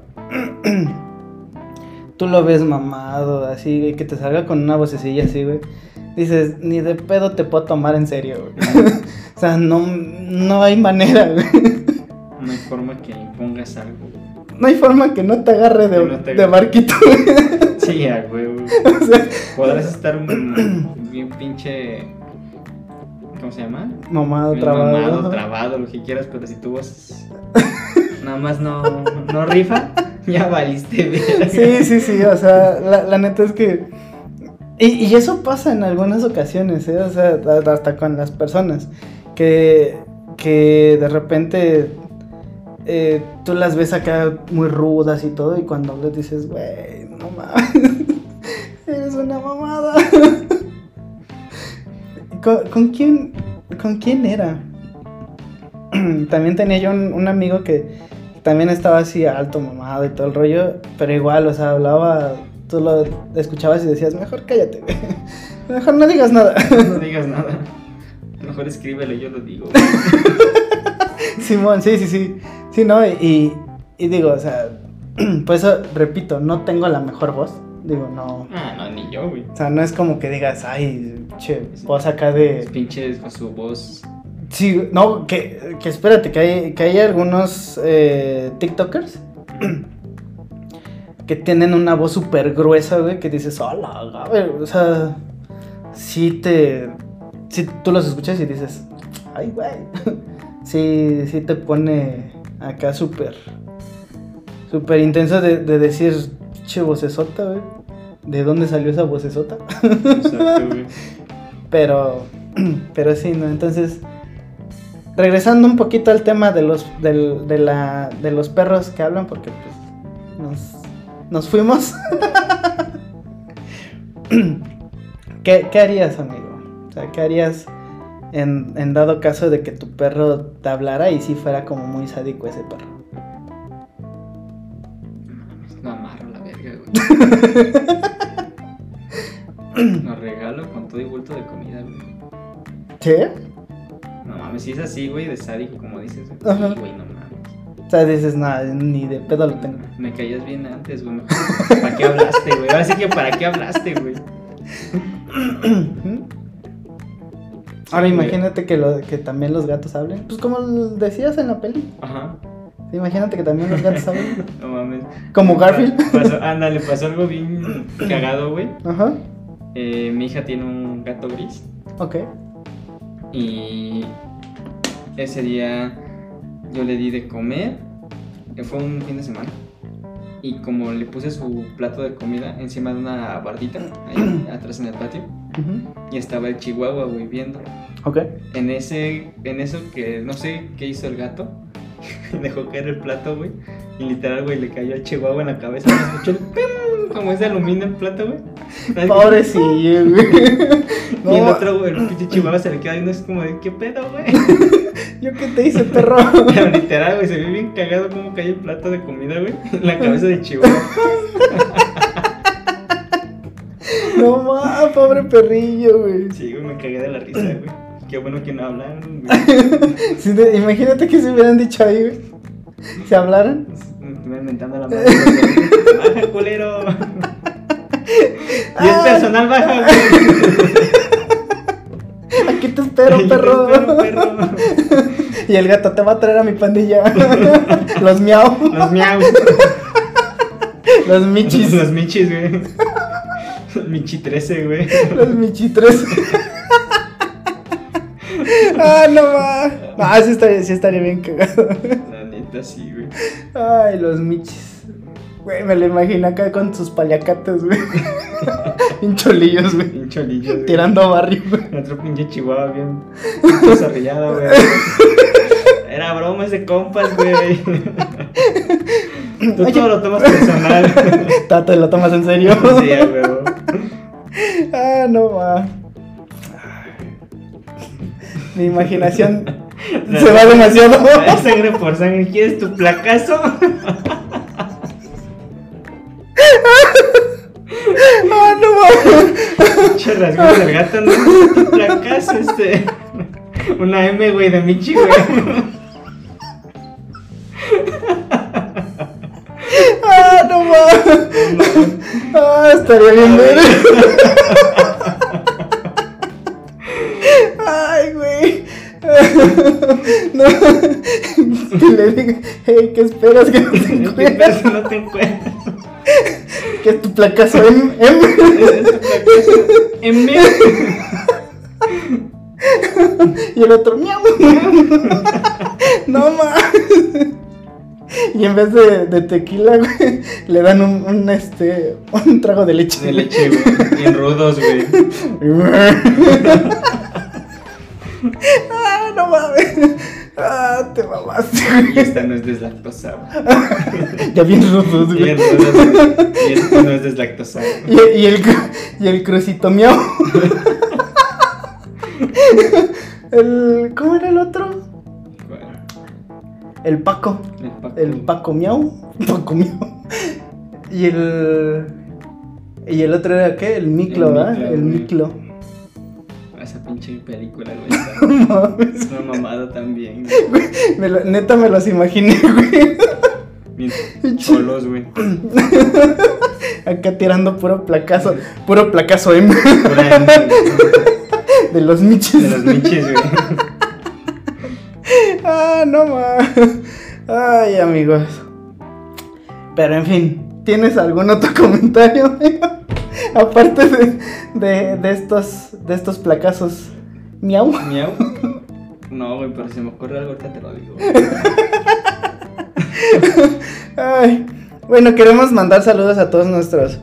[SPEAKER 1] [CLEARS THROAT] tú lo ves mamado, así, güey, que te salga con una vocecilla así, güey. Dices, ni de pedo te puedo tomar en serio, güey. [LAUGHS] o sea, no, no hay manera, güey.
[SPEAKER 2] No hay forma que impongas algo.
[SPEAKER 1] No hay forma que no te agarre de,
[SPEAKER 2] no te
[SPEAKER 1] de barquito, güey.
[SPEAKER 2] Sí, a huevo. [LAUGHS]
[SPEAKER 1] O sea,
[SPEAKER 2] Podrás estar un- [CLEARS THROAT] bien pinche. ¿Cómo se llama?
[SPEAKER 1] mamado, trabado.
[SPEAKER 2] mamado, trabado, lo que quieras, pero si tu voz [LAUGHS] nada más no, no rifa, [LAUGHS] ya valiste, verga.
[SPEAKER 1] Sí, sí, sí, o sea, la, la neta es que... Y, y eso pasa en algunas ocasiones, ¿eh? O sea, hasta con las personas, que, que de repente eh, tú las ves acá muy rudas y todo, y cuando les dices, güey, no mames, [LAUGHS] eres una mamada. ¿Con, con quién, ¿Con quién era? [CLEARS THROAT] También tenía yo un, un amigo que también estaba así alto, mamado y todo el rollo, pero igual, o sea, hablaba, tú lo escuchabas y decías, mejor cállate, [LAUGHS] mejor no digas nada. [LAUGHS]
[SPEAKER 2] No [LAUGHS] digas nada. Mejor escríbelo, yo lo digo.
[SPEAKER 1] Simón, sí, sí, sí, sí, ¿no? Y, y digo, o sea, [CLEARS THROAT] por eso, repito, no tengo la mejor voz, digo, no,
[SPEAKER 2] Ah, no, ni yo, güey.
[SPEAKER 1] o sea, no es como que digas, ay, che, voz acá
[SPEAKER 2] Los
[SPEAKER 1] de...
[SPEAKER 2] pinches con su voz.
[SPEAKER 1] Sí, no, que, que espérate, que hay, que hay algunos eh, TikTokers [CLEARS THROAT] que tienen una voz súper gruesa, güey, que dices, hola, güey, o sea, sí te, sí tú los escuchas y dices, ay, güey, [LAUGHS] sí, sí te pone acá súper, súper intenso de, de decir, che, vocesota, güey, ¿de dónde salió esa vocesota? [LAUGHS]
[SPEAKER 2] Exacto, güey.
[SPEAKER 1] Pero, [CLEARS THROAT] pero sí, ¿no? Entonces, regresando un poquito al tema de los, del- de, la, de los perros que hablan, porque pues nos, nos fuimos. [LAUGHS] ¿Qué, qué harías, amigo? O sea, ¿qué harías en, en dado caso de que tu perro te hablara y si fuera como muy sádico ese perro?
[SPEAKER 2] Mames, Lo amarro la verga, güey. [LAUGHS] Lo [CLEARS THROAT] regalo con todo y bulto de comida, güey.
[SPEAKER 1] ¿Qué?
[SPEAKER 2] No mames, si es así, güey, de sádico, como dices. güey.
[SPEAKER 1] Ajá.
[SPEAKER 2] Güey, no mames.
[SPEAKER 1] O sea, dices, nada, ni de pedo lo tengo.
[SPEAKER 2] Me caías bien antes, güey. [LAUGHS] ¿Para qué hablaste, güey? Ahora sí que para qué hablaste, güey. [CLEARS THROAT]
[SPEAKER 1] Ahora imagínate que, lo, que también los gatos hablen. Pues como decías en la peli.
[SPEAKER 2] Ajá.
[SPEAKER 1] Imagínate que también los gatos hablen. [LAUGHS]
[SPEAKER 2] No mames.
[SPEAKER 1] Como Garfield.
[SPEAKER 2] Pasó, [LAUGHS] ándale, pasó algo bien cagado, güey.
[SPEAKER 1] Ajá.
[SPEAKER 2] Eh, mi hija tiene un gato gris.
[SPEAKER 1] Ok.
[SPEAKER 2] Y ese día yo le di de comer. eh, Fue un fin de semana. Y como le puse su plato de comida encima de una bardita, ahí [CLEARS THROAT] atrás en el patio, y estaba el chihuahua, güey, viendo.
[SPEAKER 1] Ok.
[SPEAKER 2] En ese, en eso que no sé qué hizo el gato, [LAUGHS] dejó caer el plato, güey, y literal, güey, le cayó al chihuahua en la cabeza, me escuchó el pim, como es de aluminio el plato, güey.
[SPEAKER 1] Pobrecillo, güey.
[SPEAKER 2] Y el otro, güey, el pinche chihuahua se le queda viendo, es como de, ¿qué pedo, güey? [LAUGHS]
[SPEAKER 1] ¿Yo qué te hice, perro? [LAUGHS]
[SPEAKER 2] Pero literal, güey, se ve bien cagado cómo cayó el plato de comida, güey, en la cabeza de chihuahua. [LAUGHS]
[SPEAKER 1] No más, pobre perrillo, güey.
[SPEAKER 2] Sí, güey, me cagué de la risa, güey. Qué bueno que no hablaron, güey.
[SPEAKER 1] Sí, imagínate que se hubieran dicho ahí, güey. Se hablaran.
[SPEAKER 2] Me estuve inventando la madre. Baja, culero. Y el personal baja, güey.
[SPEAKER 1] Aquí te espero,
[SPEAKER 2] Yo te
[SPEAKER 1] perro.
[SPEAKER 2] espero, perro.
[SPEAKER 1] Y el gato te va a traer a mi pandilla. Los miau.
[SPEAKER 2] Los miau.
[SPEAKER 1] Los michis.
[SPEAKER 2] Los michis, güey. Michi 13, güey.
[SPEAKER 1] Los michitres. ah, no va. Ah, sí estaría, sí estaría bien cagado.
[SPEAKER 2] La neta, sí, güey.
[SPEAKER 1] Ay, los michis. Güey, me lo imagino acá con sus paliacates, güey. [LAUGHS] Hincholillos, güey.
[SPEAKER 2] Un cholillo, güey.
[SPEAKER 1] Tirando barrio, güey.
[SPEAKER 2] Otro pinche chihuahua bien desarrollado, güey. Era broma ese compas, güey. Tú
[SPEAKER 1] Oye.
[SPEAKER 2] todo lo tomas personal. [LAUGHS]
[SPEAKER 1] Tato, ¿te lo tomas en serio? [LAUGHS]
[SPEAKER 2] Sí, güey.
[SPEAKER 1] ah, no va. Mi imaginación se va demasiado. [LAUGHS]
[SPEAKER 2] Es sangre por sangre. ¿Quieres tu placazo? [LAUGHS]
[SPEAKER 1] ah, no va.
[SPEAKER 2] Pinche rasguño del gato, no tu placazo, este. Una M, güey, de Michi, güey.
[SPEAKER 1] Ah, no va. Ah, estaría bien ver. [LAUGHS] No. Que le diga, hey, ¿qué esperas que no te [LAUGHS]
[SPEAKER 2] ¿Qué
[SPEAKER 1] encuentres?
[SPEAKER 2] pedo no te encuentras?
[SPEAKER 1] Que es tu placazo M. M. [LAUGHS]
[SPEAKER 2] Es tu placazo. M.
[SPEAKER 1] Y el otro, miau. No más. Y en vez de, de tequila, güey, le dan un, un, este, un trago de leche.
[SPEAKER 2] De leche, güey. Bien rudos, güey. [LAUGHS]
[SPEAKER 1] no mames. Ah, te mamaste,
[SPEAKER 2] Y esta no es deslactosa, güey.
[SPEAKER 1] Ya bien rudos, güey.
[SPEAKER 2] Bien rudos. Y esta no es deslactosa, güey.
[SPEAKER 1] Y, y el, y el crucito miau. El, ¿Cómo era el otro?
[SPEAKER 2] Bueno,
[SPEAKER 1] El Paco.
[SPEAKER 2] el Paco.
[SPEAKER 1] El Paco miau. Paco miau. Y el. Y el otro era qué? El Miclo,
[SPEAKER 2] El
[SPEAKER 1] ¿verdad?
[SPEAKER 2] Miclo,
[SPEAKER 1] El. Miclo.
[SPEAKER 2] Pinche película, güey. [LAUGHS]
[SPEAKER 1] No mames.
[SPEAKER 2] Es una mamada también.
[SPEAKER 1] Me lo- neta me los imaginé, güey.
[SPEAKER 2] Bien solos, güey. [LAUGHS]
[SPEAKER 1] Acá tirando puro placazo. Puro placazo M.
[SPEAKER 2] Pura M, güey.
[SPEAKER 1] De los michis.
[SPEAKER 2] De los michis, güey. [LAUGHS]
[SPEAKER 1] Ah, no más. Ay, amigos. Pero en fin, ¿tienes algún otro comentario? amigo? [LAUGHS] Aparte de, de, de estos de estos placazos. Miau.
[SPEAKER 2] Miau. [LAUGHS] No, güey, pero si me ocurre algo ahorita te lo digo.
[SPEAKER 1] Ay. Bueno, queremos mandar saludos a todos nuestros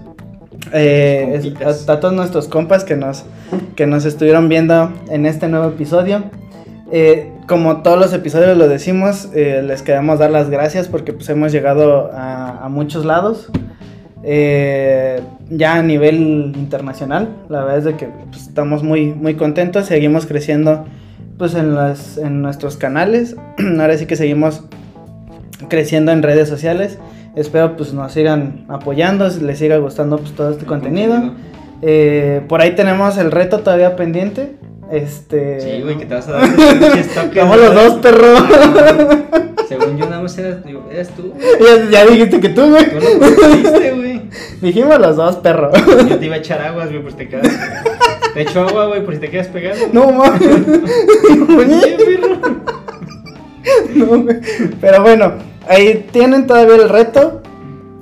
[SPEAKER 1] eh, a, a todos nuestros compas que nos que nos estuvieron viendo en este nuevo episodio. Eh, como todos los episodios lo decimos, eh, les queremos dar las gracias porque pues hemos llegado a, a muchos lados. Eh, ya a nivel internacional, la verdad es de que pues, estamos muy, muy contentos, seguimos creciendo pues en, las, en nuestros canales, [CLEARS THROAT] ahora sí que seguimos creciendo en redes sociales, espero pues nos sigan apoyando, les siga gustando pues todo este contenido. Eh, por ahí tenemos el reto todavía pendiente. Este.
[SPEAKER 2] Sí, güey, que te vas a dar
[SPEAKER 1] Estamos [LAUGHS] los dos, perro. [LAUGHS]
[SPEAKER 2] Según yo, [LAUGHS] nada más eras, eras tú.
[SPEAKER 1] ya, ya dijiste que tú, güey.
[SPEAKER 2] Tú lo güey.
[SPEAKER 1] Dijimos los dos, perro. [LAUGHS]
[SPEAKER 2] Yo te iba a echar aguas, güey, por si te quedas. Te echo agua, güey, por si te quedas pegado.
[SPEAKER 1] No mames. [LAUGHS] No, güey. Pero bueno, ahí tienen todavía el reto.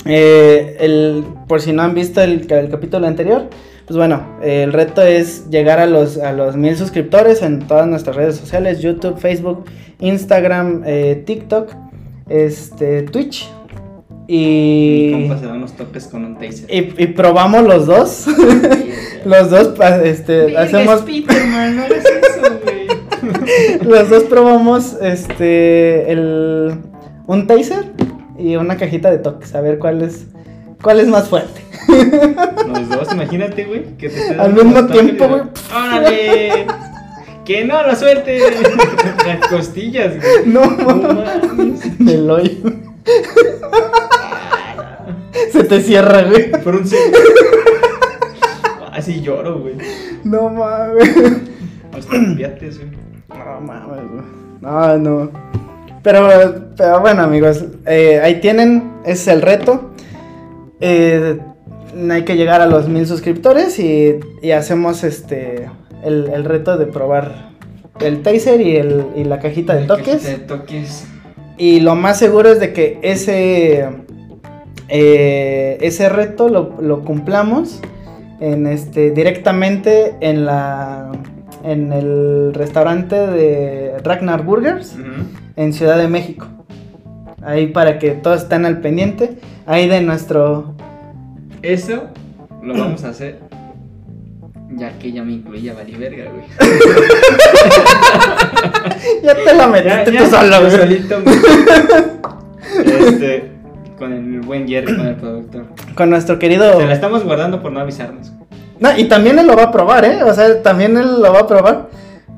[SPEAKER 1] Eh, el, por si no han visto el, el capítulo anterior, pues bueno, eh, el reto es llegar a los, a los mil suscriptores en todas nuestras redes sociales, YouTube, Facebook, Instagram, eh, TikTok, este, Twitch.
[SPEAKER 2] Mi
[SPEAKER 1] Y,
[SPEAKER 2] compa se da unos toques con un taser.
[SPEAKER 1] y, y probamos los dos. [LAUGHS] los dos este, hacemos
[SPEAKER 2] Spiderman, no hagas eso, güey. [LAUGHS]
[SPEAKER 1] Los dos probamos este el un taser y una cajita de toques, a ver cuál es cuál es más fuerte. [LAUGHS]
[SPEAKER 2] Los dos, imagínate, güey, que te estés
[SPEAKER 1] Al mismo tiempo, güey.
[SPEAKER 2] ¡Órale! ¡Que no lo suelte! Las costillas, güey.
[SPEAKER 1] No,
[SPEAKER 2] No mames.
[SPEAKER 1] el hoyo. [LAUGHS] Se te cierra, güey.
[SPEAKER 2] Por un segundo. [LAUGHS] Así lloro, güey.
[SPEAKER 1] No mames.
[SPEAKER 2] Hasta güey.
[SPEAKER 1] No mames, güey. No, no. Pero, pero bueno, amigos, eh, ahí tienen, ese es el reto. Eh, hay que llegar a los mil suscriptores y, y hacemos este el, el reto de probar el taser y, el, y la cajita de
[SPEAKER 2] Ay,
[SPEAKER 1] toques.
[SPEAKER 2] cajita de toques.
[SPEAKER 1] Y lo más seguro es de que ese, eh, ese reto lo, lo cumplamos en este, directamente en, la, en el restaurante de Ragnar Burgers en Ciudad de México. Ahí para que todos estén al pendiente. Ahí de nuestro...
[SPEAKER 2] Eso lo vamos a hacer. Ya que ya me incluía Valiverga, güey. [LAUGHS]
[SPEAKER 1] Ya te la metiste tú solo, güey.
[SPEAKER 2] solito. [LAUGHS] Este, con el buen Jerry, con el productor.
[SPEAKER 1] Con nuestro querido...
[SPEAKER 2] Se la estamos guardando por no avisarnos.
[SPEAKER 1] No, y también él lo va a probar, ¿eh? O sea, también él lo va a probar.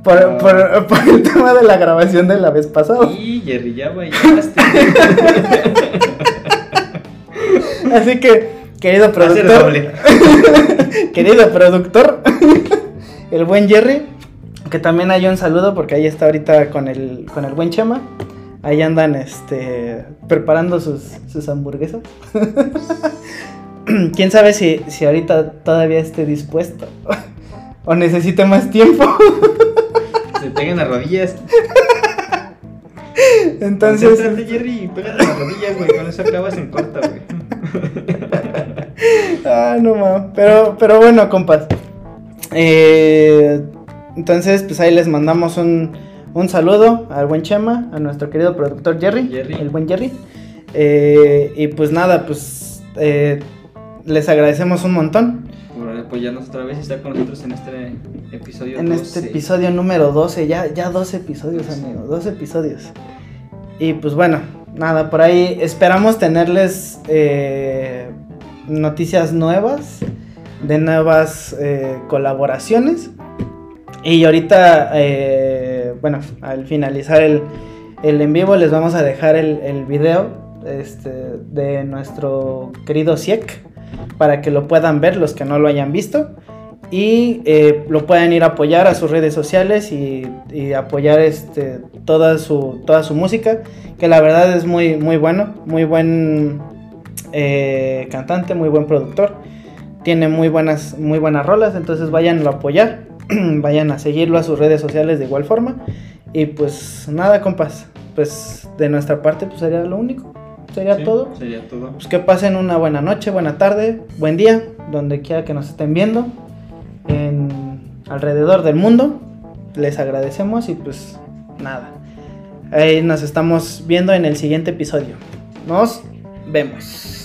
[SPEAKER 1] Por,
[SPEAKER 2] Ah.
[SPEAKER 1] por- [LAUGHS] por el tema de la grabación de la vez pasada.
[SPEAKER 2] Y Jerry, ya vayaste. [LAUGHS]
[SPEAKER 1] Así que, querido productor,
[SPEAKER 2] doble. [LAUGHS]
[SPEAKER 1] querido productor, el buen Jerry, que también hay un saludo porque ahí está ahorita con el, con el buen Chema. Ahí andan este, preparando sus, sus hamburguesas. [LAUGHS] Quién sabe si, si ahorita todavía esté dispuesto [LAUGHS] o necesite más tiempo. [LAUGHS]
[SPEAKER 2] Se pegan las rodillas.
[SPEAKER 1] Entonces,
[SPEAKER 2] Concéntrate, Jerry, pégate las rodillas, güey. Con eso acabas en corta, güey.
[SPEAKER 1] Ah, no mames. Pero, pero bueno, compas. Eh, entonces, pues ahí les mandamos un, un saludo al buen Chema, a nuestro querido productor Jerry,
[SPEAKER 2] Jerry.
[SPEAKER 1] el buen Jerry. Eh, y pues nada, pues eh, les agradecemos un montón
[SPEAKER 2] Por apoyarnos otra vez y estar con nosotros en este episodio.
[SPEAKER 1] en este
[SPEAKER 2] 12.
[SPEAKER 1] episodio número 12. Ya, ya 12 episodios, amigos, 12 episodios. Y pues bueno, nada, por ahí esperamos tenerles eh, noticias nuevas, de nuevas colaboraciones. Y ahorita, eh, bueno, al finalizar el, el en vivo les vamos a dejar el, el video este, de nuestro querido Siek para que lo puedan ver los que no lo hayan visto. Y eh, lo pueden ir a apoyar a sus redes sociales y, y apoyar este, toda, su, toda su música, que la verdad es muy, muy bueno, muy buen eh, cantante, muy buen productor, tiene muy buenas, muy buenas rolas, entonces vayan a apoyar, [CLEARS THROAT] vayan a seguirlo a sus redes sociales de igual forma y pues nada compas, pues de nuestra parte pues sería lo único, sería
[SPEAKER 2] Sí,
[SPEAKER 1] todo.
[SPEAKER 2] Sería todo.
[SPEAKER 1] Pues que pasen una buena noche, buena tarde, buen día, donde quiera que nos estén viendo, en alrededor del mundo. Les agradecemos y pues nada. Ahí nos estamos viendo en el siguiente episodio. Nos vemos.